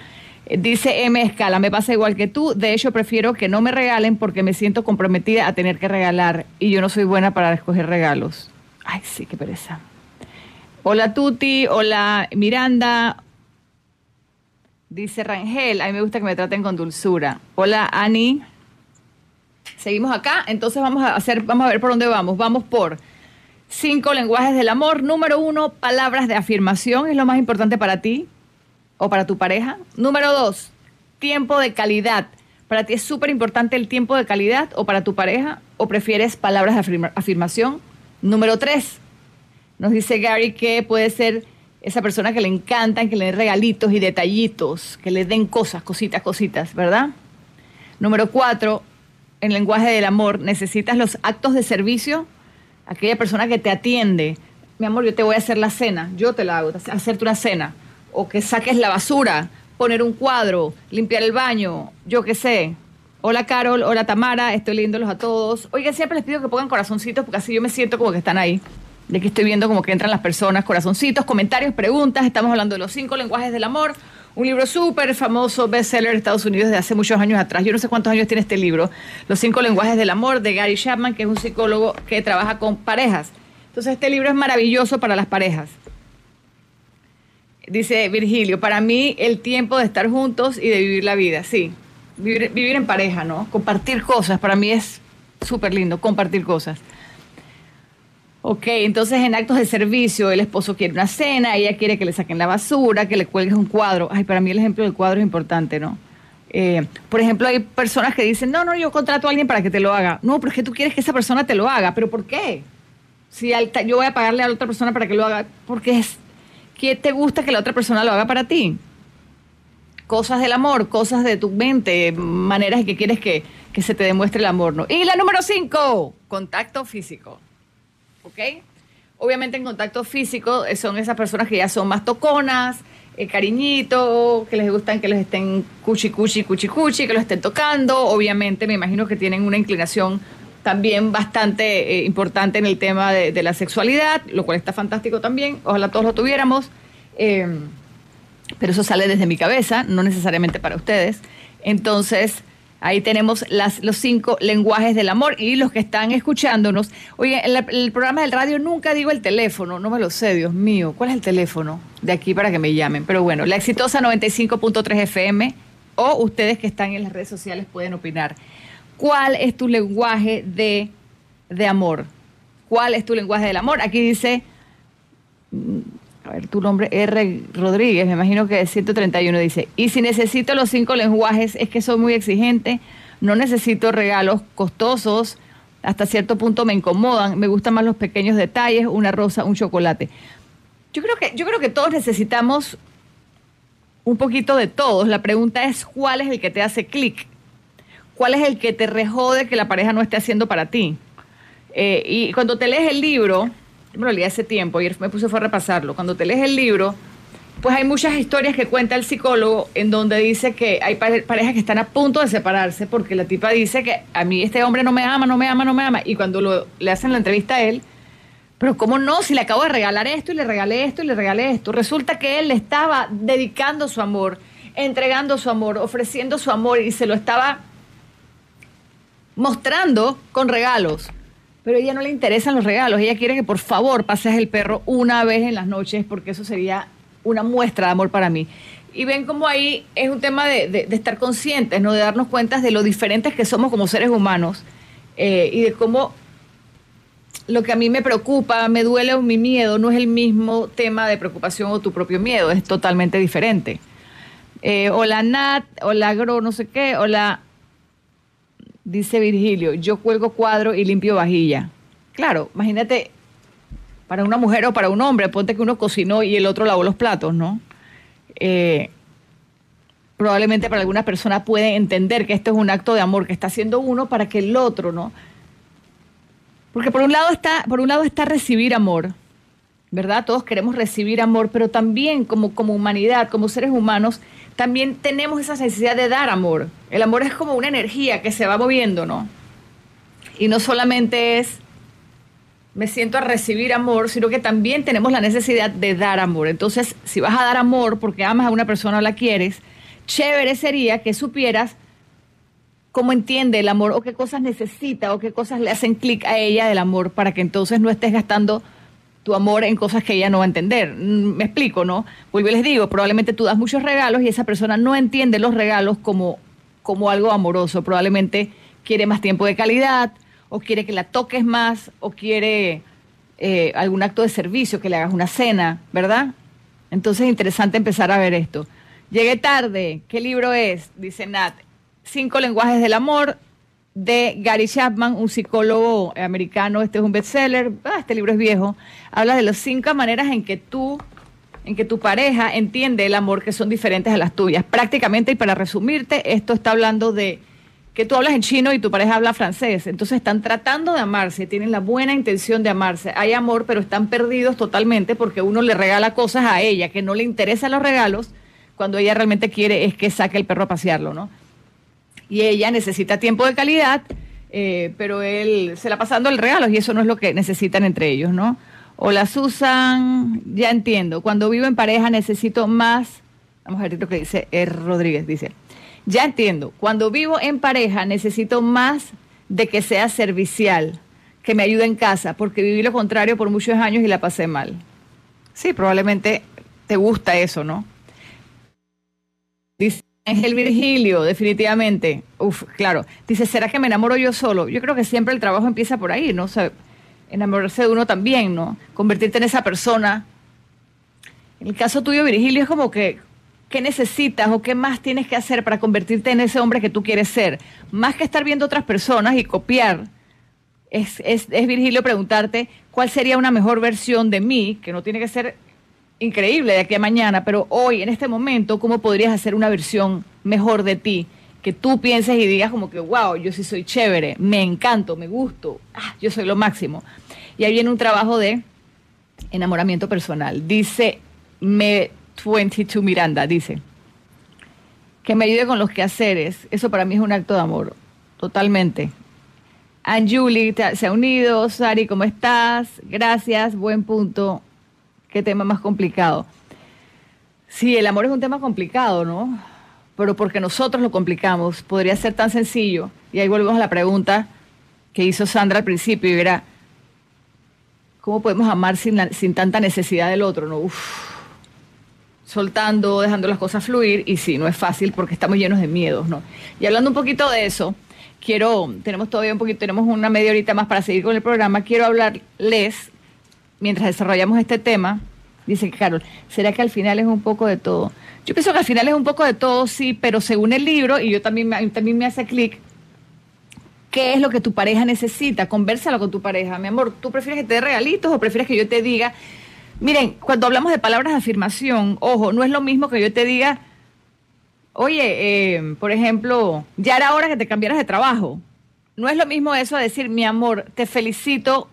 Eh, dice M. Escala, me pasa igual que tú, de hecho prefiero que no me regalen porque me siento comprometida a tener que regalar y yo no soy buena para escoger regalos. Ay, sí, qué pereza. Hola Tuti, hola Miranda, dice Rangel, a mí me gusta que me traten con dulzura. Hola Ani. Seguimos acá, entonces vamos a hacer, vamos a ver por dónde vamos. Vamos por cinco lenguajes del amor. Número uno, palabras de afirmación es lo más importante para ti o para tu pareja. Número dos, tiempo de calidad. ¿Para ti es súper importante el tiempo de calidad o para tu pareja? ¿O prefieres palabras de afirmación? Número tres, nos dice Gary que puede ser esa persona que le encantan, que le den regalitos y detallitos, que le den cosas, cositas, cositas, ¿verdad? Número cuatro, en lenguaje del amor, necesitas los actos de servicio, aquella persona que te atiende, mi amor, yo te voy a hacer la cena, yo te la hago, hacerte una cena, o que saques la basura, poner un cuadro, limpiar el baño, yo qué sé. Hola Carol, hola Tamara, estoy leyéndolos a todos. Oiga, siempre les pido que pongan corazoncitos porque así yo me siento como que están ahí. De que estoy viendo como que entran las personas, corazoncitos, comentarios, preguntas. Estamos hablando de los cinco lenguajes del amor. Un libro súper famoso, bestseller en Estados Unidos de hace muchos años atrás. Yo no sé cuántos años tiene este libro. Los cinco lenguajes del amor de Gary Chapman, que es un psicólogo que trabaja con parejas. Entonces este libro es maravilloso para las parejas. Dice Virgilio, para mí el tiempo de estar juntos y de vivir la vida, sí. Vivir, vivir en pareja, ¿no? Compartir cosas, para mí es súper lindo, compartir cosas. Ok, entonces en actos de servicio el esposo quiere una cena, ella quiere que le saquen la basura, que le cuelgues un cuadro. Ay, para mí el ejemplo del cuadro es importante, ¿no? Eh, por ejemplo, hay personas que dicen, no, no, yo contrato a alguien para que te lo haga. No, pero es que tú quieres que esa persona te lo haga. ¿Pero por qué? Si yo voy a pagarle a la otra persona para que lo haga, porque es que te gusta que la otra persona lo haga para ti. Cosas del amor, cosas de tu mente, maneras en que quieres que, que se te demuestre el amor, ¿no? Y la número cinco, contacto físico. ¿Ok? Obviamente en contacto físico eh, son esas personas que ya son más toconas, eh, cariñito, que les gustan que les estén cuchi, cuchi, cuchi, cuchi, que los estén tocando. Obviamente me imagino que tienen una inclinación también bastante eh, importante en el tema de, la sexualidad, lo cual está fantástico también. Ojalá todos lo tuviéramos. pero eso sale desde mi cabeza, no necesariamente para ustedes. Entonces, ahí tenemos los cinco lenguajes del amor y los que están escuchándonos. Oye, en el programa del radio nunca digo el teléfono, no me lo sé, Dios mío. ¿Cuál es el teléfono de aquí para que me llamen? Pero bueno, la exitosa 95.3 FM o ustedes que están en las redes sociales pueden opinar. ¿Cuál es tu lenguaje de, de amor? ¿Cuál es tu lenguaje del amor? Aquí dice a ver, tu nombre, R. Rodríguez, me imagino que es 131, dice, y si necesito los cinco lenguajes, es que soy muy exigente, no necesito regalos costosos, hasta cierto punto me incomodan, me gustan más los pequeños detalles, una rosa, un chocolate. Yo creo que, yo creo que todos necesitamos un poquito de todos. La pregunta es cuál es el que te hace clic, cuál es el que te rejode que la pareja no esté haciendo para ti. Eh, y cuando te lees el libro, me lo hace tiempo, ayer me puse fue a repasarlo. Cuando te lees el libro, pues hay muchas historias que cuenta el psicólogo en donde dice que hay parejas que están a punto de separarse porque la tipa dice que a mí este hombre no me ama, no me ama, no me ama. Y cuando lo, le hacen la entrevista a él, pero ¿cómo no? Si le acabo de regalar esto y le regalé esto y le regalé esto. Resulta que él le estaba dedicando su amor, entregando su amor, ofreciendo su amor y se lo estaba mostrando con regalos pero ella no le interesan los regalos, ella quiere que por favor pases el perro una vez en las noches porque eso sería una muestra de amor para mí. Y ven como ahí es un tema de, estar conscientes, ¿no? de darnos cuenta de lo diferentes que somos como seres humanos eh, y de cómo lo que a mí me preocupa, me duele o mi miedo no es el mismo tema de preocupación o tu propio miedo, es totalmente diferente. Eh, hola Nat, hola Gro, no sé qué, hola Dice Virgilio, yo cuelgo cuadro y limpio vajilla. Claro, imagínate, para una mujer o para un hombre, ponte que uno cocinó y el otro lavó los platos, ¿no? Eh, probablemente para alguna persona puede entender que esto es un acto de amor que está haciendo uno para que el otro, ¿no? Porque por un lado está, por un lado está recibir amor, ¿verdad? Todos queremos recibir amor, pero también como, como humanidad, como seres humanos, también tenemos esa necesidad de dar amor. El amor es como una energía que se va moviendo, ¿no? Y no solamente es me siento a recibir amor, sino que también tenemos la necesidad de dar amor. Entonces, si vas a dar amor porque amas a una persona o la quieres, chévere sería que supieras cómo entiende el amor o qué cosas necesita o qué cosas le hacen clic a ella del amor para que entonces no estés gastando tu amor en cosas que ella no va a entender. Mm, me explico, ¿no? Vuelvo y les digo, probablemente tú das muchos regalos y esa persona no entiende los regalos como, como algo amoroso. Probablemente quiere más tiempo de calidad, o quiere que la toques más, o quiere eh, algún acto de servicio, que le hagas una cena, ¿verdad? Entonces es interesante empezar a ver esto. Llegué tarde, ¿qué libro es? Dice Nat. Cinco lenguajes del amor, de Gary Chapman, un psicólogo americano, este es un bestseller, ah, este libro es viejo, habla de las cinco maneras en que tú, en que tu pareja entiende el amor que son diferentes a las tuyas. Prácticamente, y para resumirte, esto está hablando de que tú hablas en chino y tu pareja habla francés, entonces están tratando de amarse, tienen la buena intención de amarse, hay amor, pero están perdidos totalmente porque uno le regala cosas a ella que no le interesan los regalos, cuando ella realmente quiere es que saque el perro a pasearlo, ¿no? Y ella necesita tiempo de calidad, eh, pero él se la pasando el regalo y eso no es lo que necesitan entre ellos, ¿no? Hola Susan, ya entiendo, cuando vivo en pareja necesito más, vamos a ver lo que dice. Rodríguez, dice, ya entiendo, cuando vivo en pareja necesito más de que sea servicial, que me ayude en casa, porque viví lo contrario por muchos años y la pasé mal. Sí, probablemente te gusta eso, ¿no? Dice Ángel Virgilio, definitivamente. Uf, claro. Dice, ¿será que me enamoro yo solo? Yo creo que siempre el trabajo empieza por ahí, ¿no? O sea, enamorarse de uno también, ¿no? Convertirte en esa persona. En el caso tuyo, Virgilio, es como que, ¿qué necesitas o qué más tienes que hacer para convertirte en ese hombre que tú quieres ser? Más que estar viendo otras personas y copiar, es, es, es Virgilio preguntarte cuál sería una mejor versión de mí, que no tiene que ser increíble de aquí a mañana, pero hoy, en este momento, ¿cómo podrías hacer una versión mejor de ti? Que tú pienses y digas como que, wow, yo sí soy chévere, me encanto, me gusto, ah, yo soy lo máximo. Y ahí viene un trabajo de enamoramiento personal. Dice Me 22 Miranda, dice, que me ayude con los quehaceres. Eso para mí es un acto de amor, totalmente. Anjuli se ha unido. Sari, ¿cómo estás? Gracias, buen punto qué tema más complicado. Sí, el amor es un tema complicado, ¿no? Pero porque nosotros lo complicamos. Podría ser tan sencillo. Y ahí volvemos a la pregunta que hizo Sandra al principio y era, ¿cómo podemos amar sin, sin tanta necesidad del otro? ¿no? soltando, dejando las cosas fluir. Y sí, no es fácil porque estamos llenos de miedos, ¿no? Y hablando un poquito de eso, quiero, tenemos todavía un poquito, tenemos una media horita más para seguir con el programa. Quiero hablarles, mientras desarrollamos este tema, dice Carol, ¿será que al final es un poco de todo? Yo pienso que al final es un poco de todo, sí, pero según el libro, y yo también, también me hace clic, ¿qué es lo que tu pareja necesita? Conversalo con tu pareja. Mi amor, ¿tú prefieres que te dé regalitos o prefieres que yo te diga? Miren, cuando hablamos de palabras de afirmación, ojo, no es lo mismo que yo te diga, oye, eh, por ejemplo, ya era hora que te cambiaras de trabajo. No es lo mismo eso a decir, mi amor, te felicito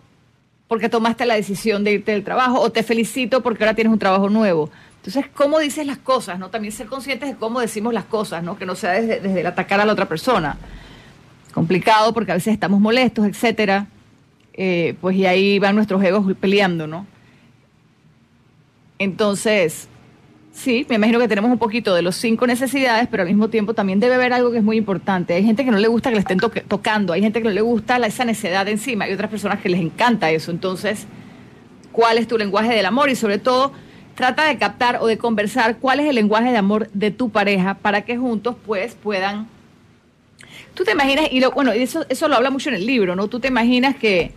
porque tomaste la decisión de irte del trabajo o te felicito porque ahora tienes un trabajo nuevo. Entonces, ¿cómo dices las cosas? ¿no? También ser conscientes de cómo decimos las cosas, ¿no? Que no sea desde, el atacar a la otra persona. Complicado porque a veces estamos molestos, etcétera. Eh, pues y ahí van nuestros egos peleando, ¿no? Entonces, sí, me imagino que tenemos un poquito de los cinco necesidades, pero al mismo tiempo también debe haber algo que es muy importante. Hay gente que no le gusta que le estén tocando, hay gente que no le gusta esa necedad encima, hay otras personas que les encanta eso. Entonces, ¿cuál es tu lenguaje del amor? Y sobre todo, trata de captar o de conversar cuál es el lenguaje de amor de tu pareja para que juntos pues puedan... Tú te imaginas, y lo, bueno, eso, eso lo habla mucho en el libro, ¿no? Tú te imaginas que,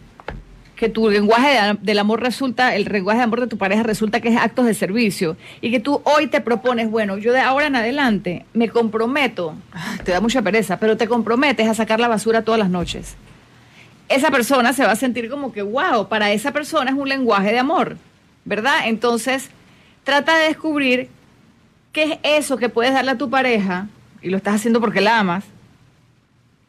que tu lenguaje del amor resulta, el lenguaje de amor de tu pareja resulta que es actos de servicio y que tú hoy te propones, bueno, yo de ahora en adelante me comprometo, te da mucha pereza, pero te comprometes a sacar la basura todas las noches. Esa persona se va a sentir como que, wow, para esa persona es un lenguaje de amor, ¿verdad? Entonces, trata de descubrir qué es eso que puedes darle a tu pareja, y lo estás haciendo porque la amas,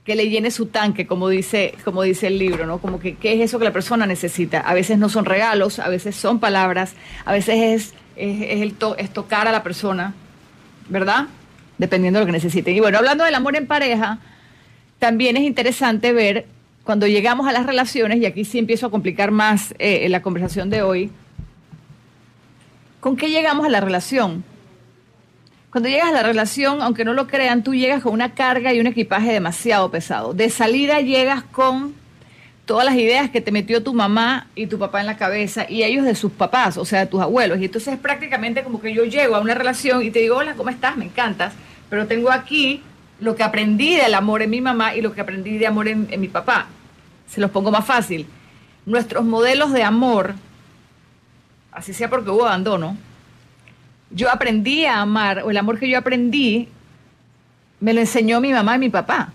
que le llene su tanque, como dice, como dice el libro, ¿no? Como que qué es eso que la persona necesita. A veces no son regalos, a veces son palabras, a veces es, es, el es tocar a la persona, ¿verdad? Dependiendo de lo que necesiten. Y bueno, hablando del amor en pareja, también es interesante ver cuando llegamos a las relaciones, y aquí sí empiezo a complicar más eh, la conversación de hoy, ¿Con qué llegamos a la relación? Cuando llegas a la relación, aunque no lo crean, tú llegas con una carga y un equipaje demasiado pesado. De salida llegas con todas las ideas que te metió tu mamá y tu papá en la cabeza y ellos de sus papás, o sea, de tus abuelos. Y entonces es prácticamente como que yo llego a una relación y te digo, hola, ¿cómo estás? Me encantas, pero tengo aquí lo que aprendí del amor en mi mamá y lo que aprendí de amor en, en mi papá. Se los pongo más fácil. Nuestros modelos de amor así sea porque hubo abandono, yo aprendí a amar, o el amor que yo aprendí, me lo enseñó mi mamá y mi papá.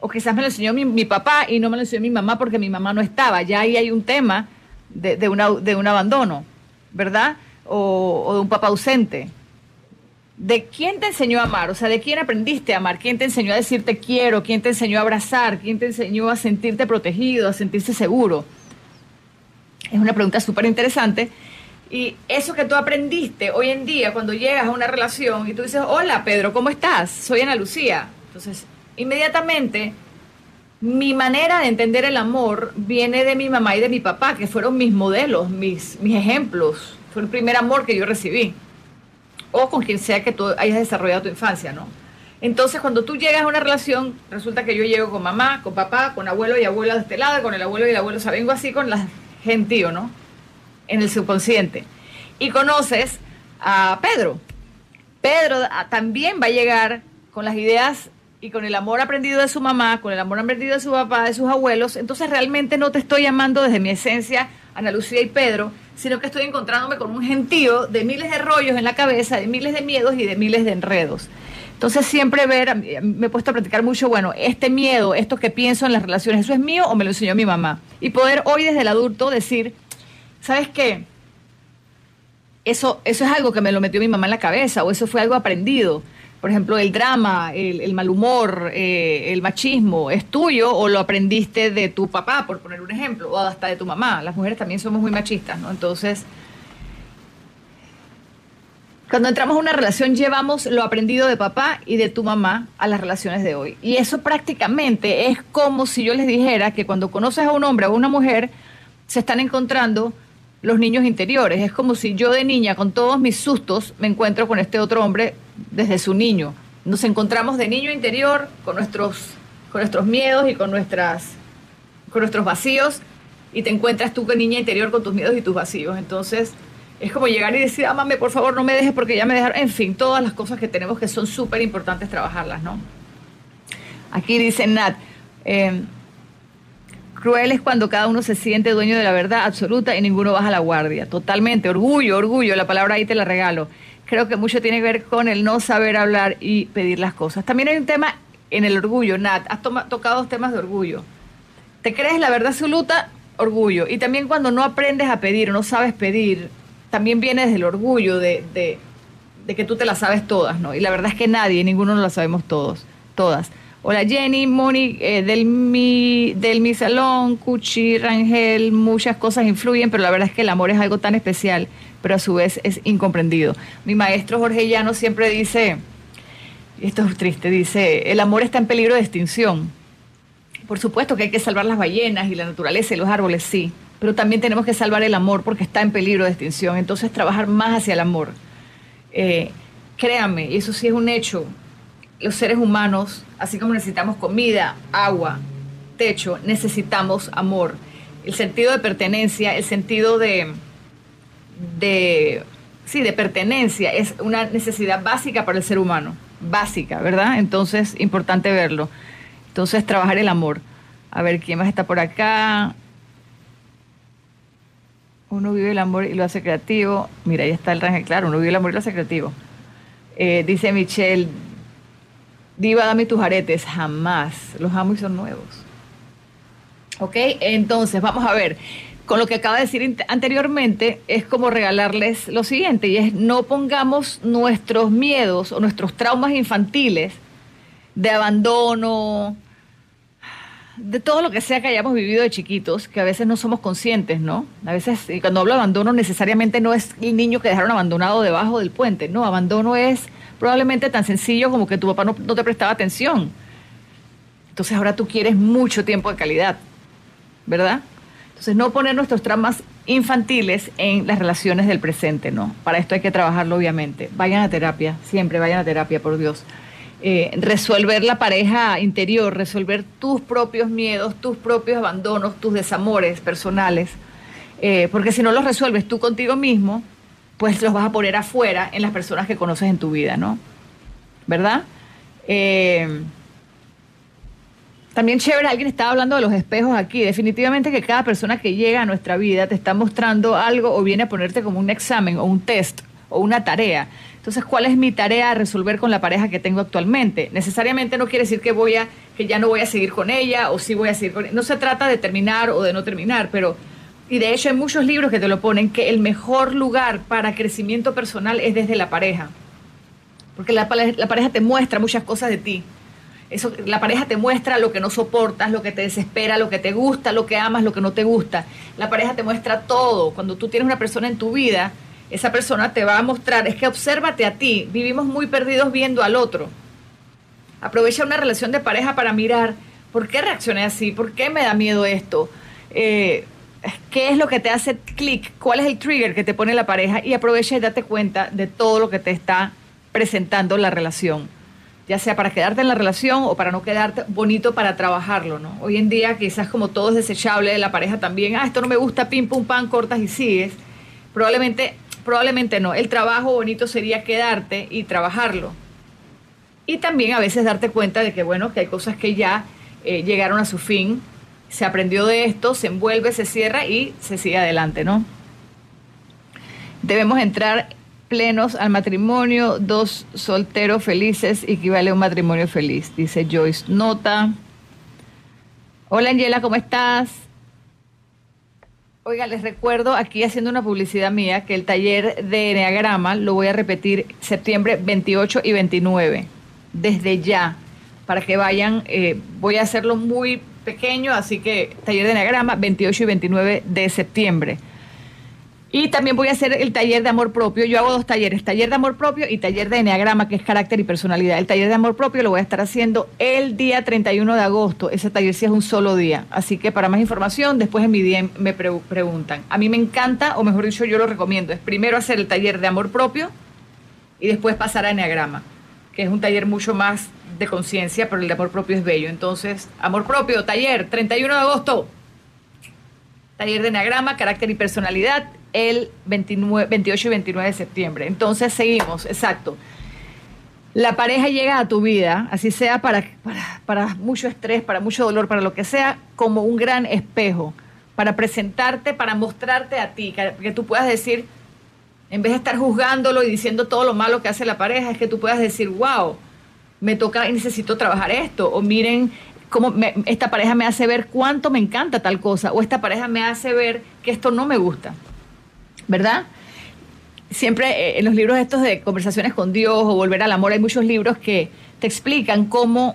O quizás me lo enseñó mi, papá y no me lo enseñó mi mamá porque mi mamá no estaba. Ya ahí hay un tema de, de, un abandono, ¿verdad? O, o, de un papá ausente. ¿De quién te enseñó a amar? O sea, ¿de quién aprendiste a amar? ¿Quién te enseñó a decirte quiero? ¿Quién te enseñó a abrazar? ¿Quién te enseñó a sentirte protegido, a sentirse seguro? Es una pregunta súper interesante. Y eso que tú aprendiste hoy en día, cuando llegas a una relación y tú dices, hola Pedro, ¿cómo estás? Soy Ana Lucía. Entonces, inmediatamente, mi manera de entender el amor viene de mi mamá y de mi papá, que fueron mis modelos, mis, mis ejemplos. Fue el primer amor que yo recibí. O con quien sea que tú hayas desarrollado tu infancia, ¿no? Entonces, cuando tú llegas a una relación, resulta que yo llego con mamá, con papá, con abuelo y abuela de este lado, con el abuelo y el abuelo, o sea, vengo así con las gentío, ¿no? En el subconsciente. Y conoces a Pedro. Pedro también va a llegar con las ideas y con el amor aprendido de su mamá, con el amor aprendido de su papá, de sus abuelos. Entonces realmente no te estoy llamando desde mi esencia, Ana Lucía y Pedro, sino que estoy encontrándome con un gentío de miles de rollos en la cabeza, de miles de miedos y de miles de enredos. Entonces siempre ver, me he puesto a practicar mucho, bueno, este miedo, esto que pienso en las relaciones, ¿eso es mío o me lo enseñó mi mamá? Y poder hoy desde el adulto decir, ¿sabes qué? Eso, eso es algo que me lo metió mi mamá en la cabeza o eso fue algo aprendido. Por ejemplo, el drama, el, mal humor, eh, el machismo, ¿es tuyo o lo aprendiste de tu papá, por poner un ejemplo, o hasta de tu mamá? Las mujeres también somos muy machistas, ¿no? Entonces, cuando entramos a una relación llevamos lo aprendido de papá y de tu mamá a las relaciones de hoy. Y eso prácticamente es como si yo les dijera que cuando conoces a un hombre o a una mujer, se están encontrando los niños interiores. Es como si yo de niña, con todos mis sustos, me encuentro con este otro hombre desde su niño. Nos encontramos de niño interior con nuestros, con nuestros miedos y con, nuestras, con nuestros vacíos y te encuentras tú con niña interior con tus miedos y tus vacíos. Entonces es como llegar y decir, amame, por favor, no me dejes porque ya me dejaron. En fin, todas las cosas que tenemos que son súper importantes trabajarlas, ¿no? Aquí dice Nat, eh, Cruel es cuando cada uno se siente dueño de la verdad absoluta y ninguno baja la guardia. Totalmente. Orgullo, orgullo. La palabra ahí te la regalo. Creo que mucho tiene que ver con el no saber hablar y pedir las cosas. También hay un tema en el orgullo, Nat. Has tocado dos temas de orgullo. ¿Te crees la verdad absoluta? Orgullo. Y también cuando no aprendes a pedir no sabes pedir, también viene desde el orgullo de, que tú te las sabes todas, ¿no? Y la verdad es que nadie, ninguno nos las sabemos todos, todas. Hola Jenny, Moni, eh, del, mi, del mi salón, Cuchi, Rangel, muchas cosas influyen, pero la verdad es que el amor es algo tan especial, pero a su vez es incomprendido. Mi maestro Jorge Llano siempre dice, esto es triste, dice, el amor está en peligro de extinción. Por supuesto que hay que salvar las ballenas y la naturaleza y los árboles, sí, pero también tenemos que salvar el amor porque está en peligro de extinción. Entonces trabajar más hacia el amor. Eh, créanme, y eso sí es un hecho, los seres humanos, así como necesitamos comida, agua, techo, necesitamos amor. El sentido de pertenencia, el sentido de, de, sí, de pertenencia es una necesidad básica para el ser humano, básica, ¿verdad? Entonces, importante verlo. Entonces, trabajar el amor. A ver, ¿quién más está por acá? Uno vive el amor y lo hace creativo. Mira, ahí está el rangel, claro, uno vive el amor y lo hace creativo. Eh, dice Michelle, Diva, dame tus aretes. Jamás. Los amo y son nuevos. ¿Ok? Entonces, vamos a ver. Con lo que acaba de decir anteriormente, es como regalarles lo siguiente, y es no pongamos nuestros miedos o nuestros traumas infantiles de abandono, de todo lo que sea que hayamos vivido de chiquitos, que a veces no somos conscientes, ¿no? A veces, y cuando hablo de abandono, necesariamente no es el niño que dejaron abandonado debajo del puente, no, abandono es probablemente tan sencillo como que tu papá no, te prestaba atención. Entonces ahora tú quieres mucho tiempo de calidad, ¿verdad? Entonces no poner nuestros traumas infantiles en las relaciones del presente, ¿no? Para esto hay que trabajarlo obviamente. Vayan a terapia, siempre vayan a terapia, por Dios. Eh, resolver la pareja interior, resolver tus propios miedos, tus propios abandonos, tus desamores personales, eh, porque si no los resuelves tú contigo mismo, pues los vas a poner afuera en las personas que conoces en tu vida, ¿no? ¿Verdad? Eh, también chévere, alguien estaba hablando de los espejos aquí. Definitivamente que cada persona que llega a nuestra vida te está mostrando algo o viene a ponerte como un examen o un test o una tarea. Entonces, ¿cuál es mi tarea a resolver con la pareja que tengo actualmente? Necesariamente no quiere decir que voy a, que ya no voy a seguir con ella o sí voy a seguir con ella. No se trata de terminar o de no terminar, pero y de hecho hay muchos libros que te lo ponen, que el mejor lugar para crecimiento personal es desde la pareja. Porque la, pareja te muestra muchas cosas de ti. Eso, la pareja te muestra lo que no soportas, lo que te desespera, lo que te gusta, lo que amas, lo que no te gusta. La pareja te muestra todo. Cuando tú tienes una persona en tu vida, esa persona te va a mostrar, es que obsérvate a ti. Vivimos muy perdidos viendo al otro. Aprovecha una relación de pareja para mirar, ¿por qué reaccioné así? ¿Por qué me da miedo esto? Eh, qué es lo que te hace clic, cuál es el trigger que te pone la pareja y aprovecha y date cuenta de todo lo que te está presentando la relación, ya sea para quedarte en la relación o para no quedarte bonito para trabajarlo, ¿no? Hoy en día quizás como todo es desechable, la pareja también, ah, esto no me gusta, pim, pum, pam, cortas y sigues, probablemente, probablemente no, el trabajo bonito sería quedarte y trabajarlo. Y también a veces darte cuenta de que, bueno, que hay cosas que ya eh, llegaron a su fin, se aprendió de esto, se envuelve, se cierra y se sigue adelante, ¿no? Debemos entrar plenos al matrimonio, dos solteros felices equivale a un matrimonio feliz, dice Joyce. Nota. Hola Angela, ¿cómo estás? Oiga, les recuerdo aquí haciendo una publicidad mía que el taller de Enneagrama lo voy a repetir septiembre 28 y 29, desde ya, para que vayan, eh, voy a hacerlo muy pequeño, así que taller de Enneagrama 28 y 29 de septiembre. Y también voy a hacer el taller de amor propio. Yo hago dos talleres, taller de amor propio y taller de enneagrama, que es carácter y personalidad. El taller de amor propio lo voy a estar haciendo el día 31 de agosto. Ese taller sí es un solo día. Así que para más información, después en mi DM me preguntan. A mí me encanta, o mejor dicho, yo lo recomiendo. Es primero hacer el taller de amor propio y después pasar a enneagrama, que es un taller mucho más de conciencia, pero el amor propio es bello. Entonces, amor propio, taller, 31 de agosto. Taller de enneagrama, carácter y personalidad el 29, 28 y 29 de septiembre. Entonces seguimos, exacto. La pareja llega a tu vida, así sea para, para, mucho estrés, para mucho dolor, para lo que sea, como un gran espejo, para presentarte, para mostrarte a ti, que, que tú puedas decir, en vez de estar juzgándolo y diciendo todo lo malo que hace la pareja, es que tú puedas decir, wow, me toca y necesito trabajar esto, o miren cómo esta pareja me hace ver cuánto me encanta tal cosa, o esta pareja me hace ver que esto no me gusta. ¿verdad? Siempre eh, en los libros estos de conversaciones con Dios o volver al amor hay muchos libros que te explican cómo,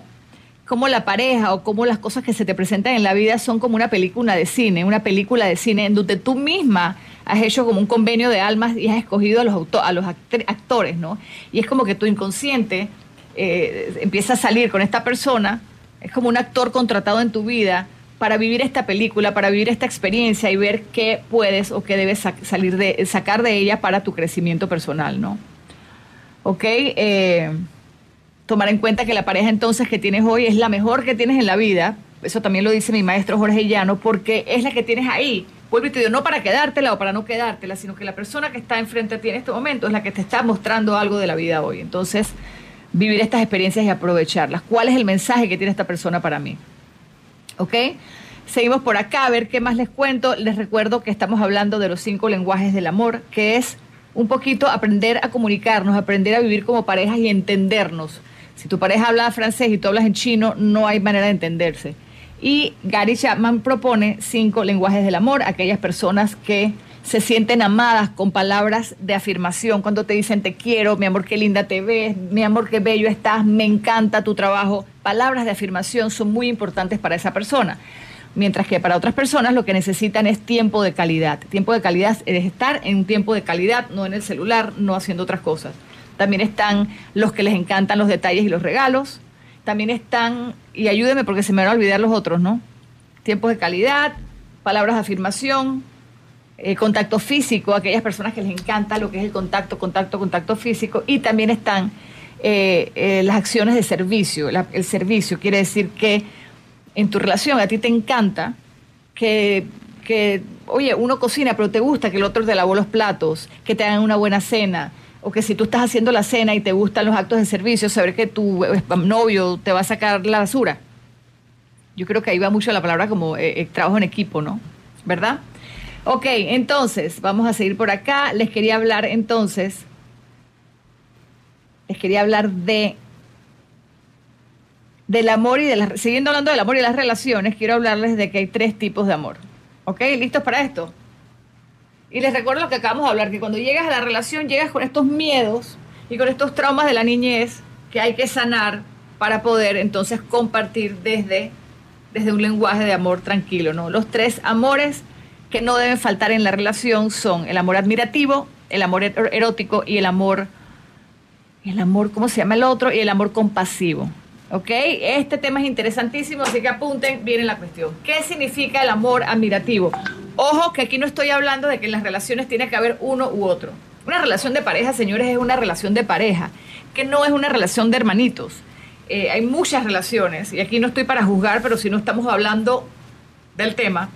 cómo la pareja o cómo las cosas que se te presentan en la vida son como una película de cine, una película de cine en donde tú misma has hecho como un convenio de almas y has escogido a los, a los actores, ¿no? Y es como que tu inconsciente eh, empieza a salir con esta persona, es como un actor contratado en tu vida para vivir esta película, para vivir esta experiencia y ver qué puedes o qué debes salir de, sacar de ella para tu crecimiento personal, ¿no? ¿Ok? Eh, tomar en cuenta que la pareja entonces que tienes hoy es la mejor que tienes en la vida, eso también lo dice mi maestro Jorge Llano, porque es la que tienes ahí. Vuelvo y te digo, no para quedártela o para no quedártela, sino que la persona que está enfrente de ti en este momento es la que te está mostrando algo de la vida hoy. Entonces, vivir estas experiencias y aprovecharlas. ¿Cuál es el mensaje que tiene esta persona para mí? ¿Ok? Seguimos por acá a ver qué más les cuento. Les recuerdo que estamos hablando de los cinco lenguajes del amor, que es un poquito aprender a comunicarnos, aprender a vivir como parejas y entendernos. Si tu pareja habla francés y tú hablas en chino, no hay manera de entenderse. Y Gary Chapman propone cinco lenguajes del amor, aquellas personas que se sienten amadas con palabras de afirmación, cuando te dicen te quiero, mi amor, qué linda te ves, mi amor, qué bello estás, me encanta tu trabajo. Palabras de afirmación son muy importantes para esa persona. Mientras que para otras personas lo que necesitan es tiempo de calidad. Tiempo de calidad es estar en un tiempo de calidad, no en el celular, no haciendo otras cosas. También están los que les encantan los detalles y los regalos. También están, y ayúdeme porque se me van a olvidar los otros, ¿no? Tiempos de calidad, palabras de afirmación, eh, contacto físico, aquellas personas que les encanta lo que es el contacto, contacto, contacto físico, y también están eh, eh, las acciones de servicio. el servicio quiere decir que en tu relación a ti te encanta que, que, oye, uno cocina, pero te gusta que el otro te lavó los platos, que te hagan una buena cena, o que si tú estás haciendo la cena y te gustan los actos de servicio, saber que tu novio te va a sacar la basura. Yo creo que ahí va mucho la palabra como trabajo en equipo, ¿no? ¿Verdad? Ok, entonces, vamos a seguir por acá. Les quería hablar entonces, les quería hablar de del amor y de las, siguiendo hablando del amor y las relaciones, quiero hablarles de que hay tres tipos de amor. ¿Ok? ¿Listos para esto? Y les recuerdo lo que acabamos de hablar, que cuando llegas a la relación llegas con estos miedos y con estos traumas de la niñez que hay que sanar para poder entonces compartir desde, desde un lenguaje de amor tranquilo, ¿no? Los tres amores que no deben faltar en la relación son el amor admirativo, el amor er-, erótico y el amor, el amor, ¿cómo se llama el otro? Y el amor compasivo. ¿Ok? Este tema es interesantísimo, así que apunten, viene la cuestión. ¿Qué significa el amor admirativo? Ojo que aquí no estoy hablando de que en las relaciones tiene que haber uno u otro. Una relación de pareja, señores, es una relación de pareja, que no es una relación de hermanitos. Eh, hay muchas relaciones, y aquí no estoy para juzgar, pero si no estamos hablando del tema,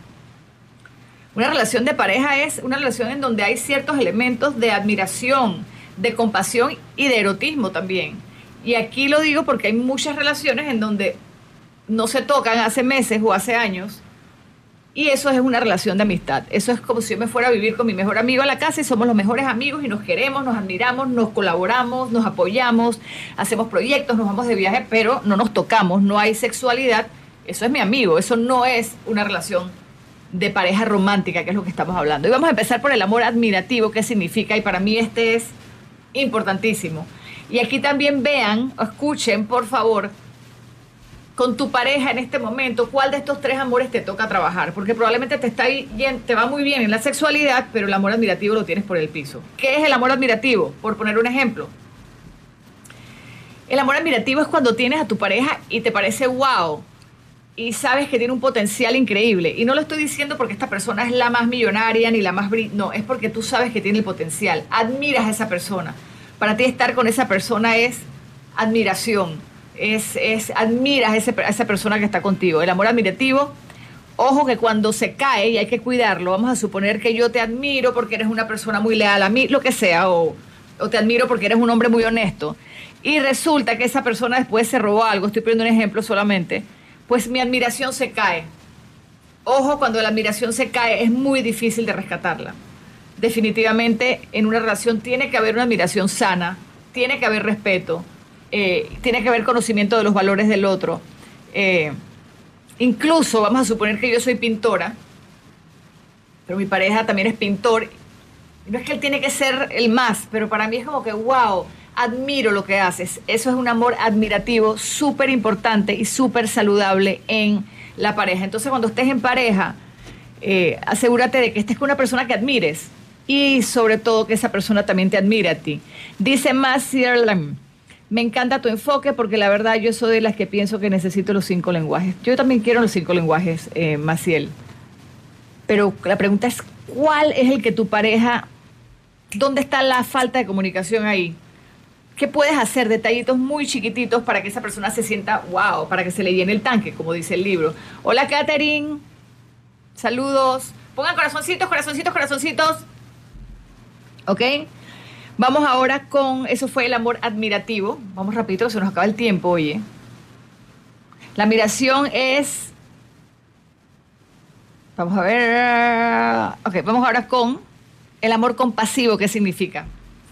una relación de pareja es una relación en donde hay ciertos elementos de admiración, de compasión y de erotismo también. Y aquí lo digo porque hay muchas relaciones en donde no se tocan hace meses o hace años. Y eso es una relación de amistad. Eso es como si yo me fuera a vivir con mi mejor amigo a la casa y somos los mejores amigos y nos queremos, nos admiramos, nos colaboramos, nos apoyamos, hacemos proyectos, nos vamos de viaje, pero no nos tocamos, no hay sexualidad. Eso es mi amigo, eso no es una relación de pareja romántica, que es lo que estamos hablando. Y vamos a empezar por el amor admirativo, qué significa, y para mí este es importantísimo. Y aquí también vean, escuchen, por favor, con tu pareja en este momento, ¿cuál de estos tres amores te toca trabajar? Porque probablemente te, está bien, te va muy bien en la sexualidad, pero el amor admirativo lo tienes por el piso. ¿Qué es el amor admirativo? Por poner un ejemplo. El amor admirativo es cuando tienes a tu pareja y te parece wow y sabes que tiene un potencial increíble. Y no lo estoy diciendo porque esta persona es la más millonaria ni la más... No, es porque tú sabes que tiene el potencial. Admiras a esa persona. Para ti estar con esa persona es admiración es, es admiras a, esa persona que está contigo. El amor admirativo, ojo que cuando se cae y hay que cuidarlo, vamos a suponer que yo te admiro porque eres una persona muy leal a mí, lo que sea, o, o te admiro porque eres un hombre muy honesto, y resulta que esa persona después se robó algo, estoy poniendo un ejemplo solamente, pues mi admiración se cae. Ojo, cuando la admiración se cae es muy difícil de rescatarla. Definitivamente en una relación tiene que haber una admiración sana, tiene que haber respeto, eh, tiene que haber conocimiento de los valores del otro. Eh, incluso, vamos a suponer que yo soy pintora, pero mi pareja también es pintor. No es que él tiene que ser el más, pero para mí es como que, wow, admiro lo que haces. Eso es un amor admirativo súper importante y súper saludable en la pareja. Entonces, cuando estés en pareja, eh, asegúrate de que estés con una persona que admires y sobre todo que esa persona también te admire a ti. Dice Maciel me encanta tu enfoque porque la verdad yo soy de las que pienso que necesito los cinco lenguajes. Yo también quiero los cinco lenguajes, eh, Maciel. Pero la pregunta es, ¿cuál es el que tu pareja, dónde está la falta de comunicación ahí? ¿Qué puedes hacer? Detallitos muy chiquititos para que esa persona se sienta, wow, para que se le llene el tanque, como dice el libro. Hola, Katherine. Saludos. Pongan corazoncitos, corazoncitos, corazoncitos. ¿Ok? Vamos ahora con, eso fue el amor admirativo. Vamos rapidito, se nos acaba el tiempo, oye. La admiración es... Vamos a ver... Ok, vamos ahora con el amor compasivo, ¿qué significa?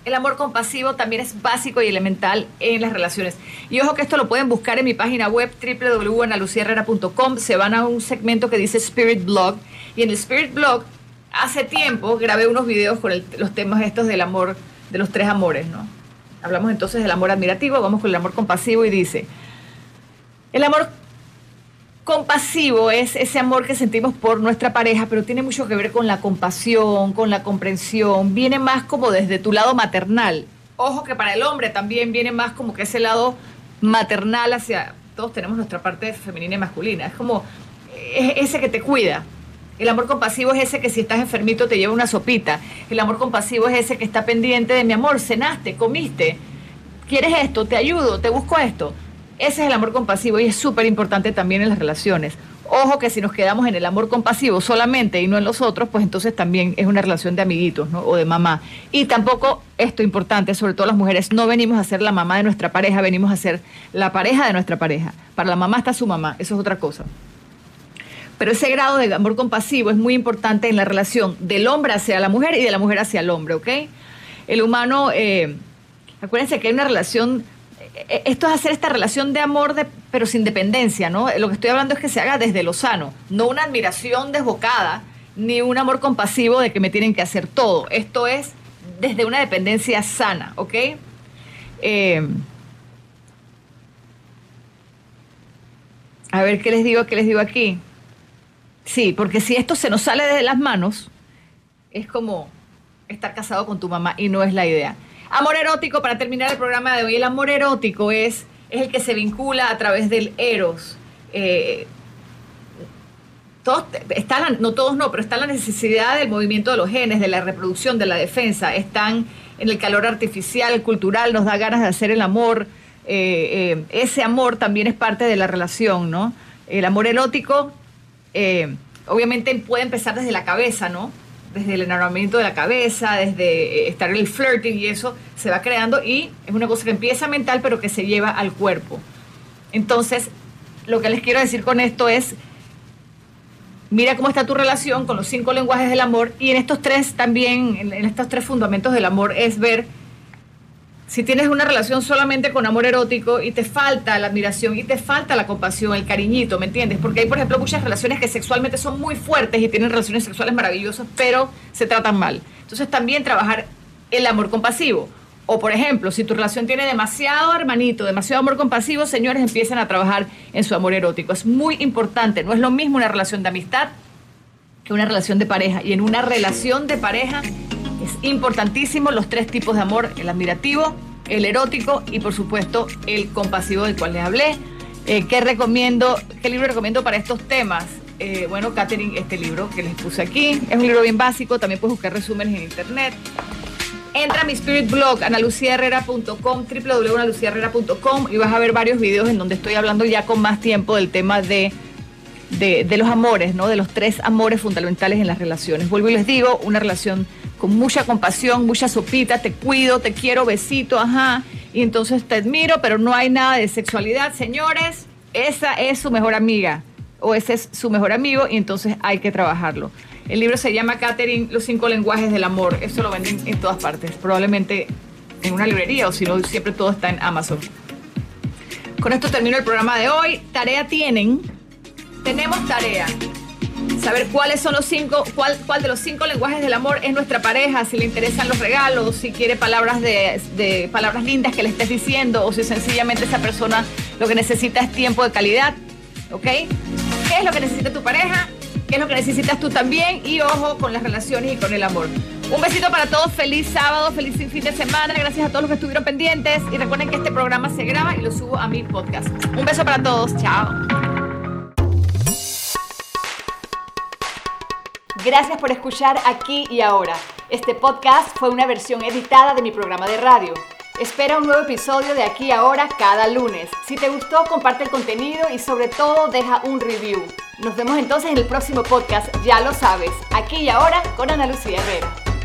El amor compasivo también es básico y elemental en las relaciones. Y ojo que esto lo pueden buscar en mi página web www.analuciaherrera.com. Se van a un segmento que dice Spirit Blog. Y en el Spirit Blog, hace tiempo grabé unos videos con los temas estos del amor de los tres amores, ¿no? Hablamos entonces del amor admirativo, vamos con el amor compasivo y dice, el amor compasivo es ese amor que sentimos por nuestra pareja, pero tiene mucho que ver con la compasión, con la comprensión, viene más como desde tu lado maternal. Ojo que para el hombre también viene más como que ese lado maternal hacia, todos tenemos nuestra parte femenina y masculina, es como ese que te cuida, el amor compasivo es ese que si estás enfermito te lleva una sopita. El amor compasivo es ese que está pendiente de mi amor, cenaste, comiste, quieres esto, te ayudo, te busco esto. Ese es el amor compasivo y es súper importante también en las relaciones. Ojo que si nos quedamos en el amor compasivo solamente y no en los otros, pues entonces también es una relación de amiguitos ¿no? o de mamá. Y tampoco, esto importante, sobre todo las mujeres, no venimos a ser la mamá de nuestra pareja, venimos a ser la pareja de nuestra pareja. Para la mamá está su mamá, eso es otra cosa. Pero ese grado de amor compasivo es muy importante en la relación del hombre hacia la mujer y de la mujer hacia el hombre, ¿ok? El humano, eh, acuérdense que hay una relación, esto es hacer esta relación de amor, de, pero sin dependencia, ¿no? Lo que estoy hablando es que se haga desde lo sano, no una admiración desbocada, ni un amor compasivo de que me tienen que hacer todo. Esto es desde una dependencia sana, ¿ok? Eh, a ver qué les digo, qué les digo aquí. Sí, porque si esto se nos sale de las manos, es como estar casado con tu mamá y no es la idea. Amor erótico, para terminar el programa de hoy, el amor erótico es, es el que se vincula a través del eros. Eh, todos, está no todos no, pero está la necesidad del movimiento de los genes, de la reproducción, de la defensa. Están en el calor artificial, cultural, nos da ganas de hacer el amor. Eh, eh, ese amor también es parte de la relación, ¿no? El amor erótico obviamente puede empezar desde la cabeza, ¿no? Desde el enamoramiento de la cabeza, desde eh, estar en el flirting y eso se va creando y es una cosa que empieza mental pero que se lleva al cuerpo. Entonces, lo que les quiero decir con esto es, mira cómo está tu relación con los cinco lenguajes del amor y en estos tres también, en estos tres fundamentos del amor es ver si tienes una relación solamente con amor erótico y te falta la admiración y te falta la compasión, el cariñito, ¿me entiendes? Porque hay, por ejemplo, muchas relaciones que sexualmente son muy fuertes y tienen relaciones sexuales maravillosas, pero se tratan mal. Entonces también trabajar el amor compasivo. O por ejemplo, si tu relación tiene demasiado hermanito, demasiado amor compasivo, señores, empiecen a trabajar en su amor erótico. Es muy importante, no es lo mismo una relación de amistad que una relación de pareja. Y en una relación de pareja es los tres tipos de amor, el admirativo, el erótico y por supuesto el compasivo del cual les hablé. Eh, ¿Qué recomiendo? ¿Qué libro recomiendo para estos temas? Eh, bueno, Catherine, este libro que les puse aquí. Es un libro bien básico, también puedes buscar resúmenes en internet. Entra a mi spirit blog, analuciaherrera.com, www.analuciaherrera.com y vas a ver varios videos en donde estoy hablando ya con más tiempo del tema de, de, los amores, ¿no? De los tres amores fundamentales en las relaciones. Vuelvo y les digo, una relación con mucha compasión, mucha sopita, te cuido, te quiero, besito, ajá, y entonces te admiro, pero no hay nada de sexualidad, señores, esa es su mejor amiga o ese es su mejor amigo y entonces hay que trabajarlo. El libro se llama Catherine, los cinco lenguajes del amor. Eso lo venden en todas partes, probablemente en una librería o si no, siempre todo está en Amazon. Con esto termino el programa de hoy. Tarea tienen. Tenemos tarea. Saber cuáles son los cinco, cuál, cuál de los cinco lenguajes del amor es nuestra pareja, si le interesan los regalos, si quiere palabras de, de palabras lindas que le estés diciendo, o si sencillamente esa persona lo que necesita es tiempo de calidad. ¿Ok? ¿Qué es lo que necesita tu pareja? qué es lo que necesitas tú también y ojo con las relaciones y con el amor. Un besito para todos, feliz sábado, feliz fin de semana, gracias a todos los que estuvieron pendientes y recuerden que este programa se graba y lo subo a mi podcast. Un beso para todos, chao. Gracias por escuchar aquí y ahora. Este podcast fue una versión editada de mi programa de radio. Espera un nuevo episodio de aquí ahora cada lunes. Si te gustó, comparte el contenido y sobre todo deja un review. Nos vemos entonces en el próximo podcast, ya lo sabes, aquí y ahora con Ana Lucía Herrera.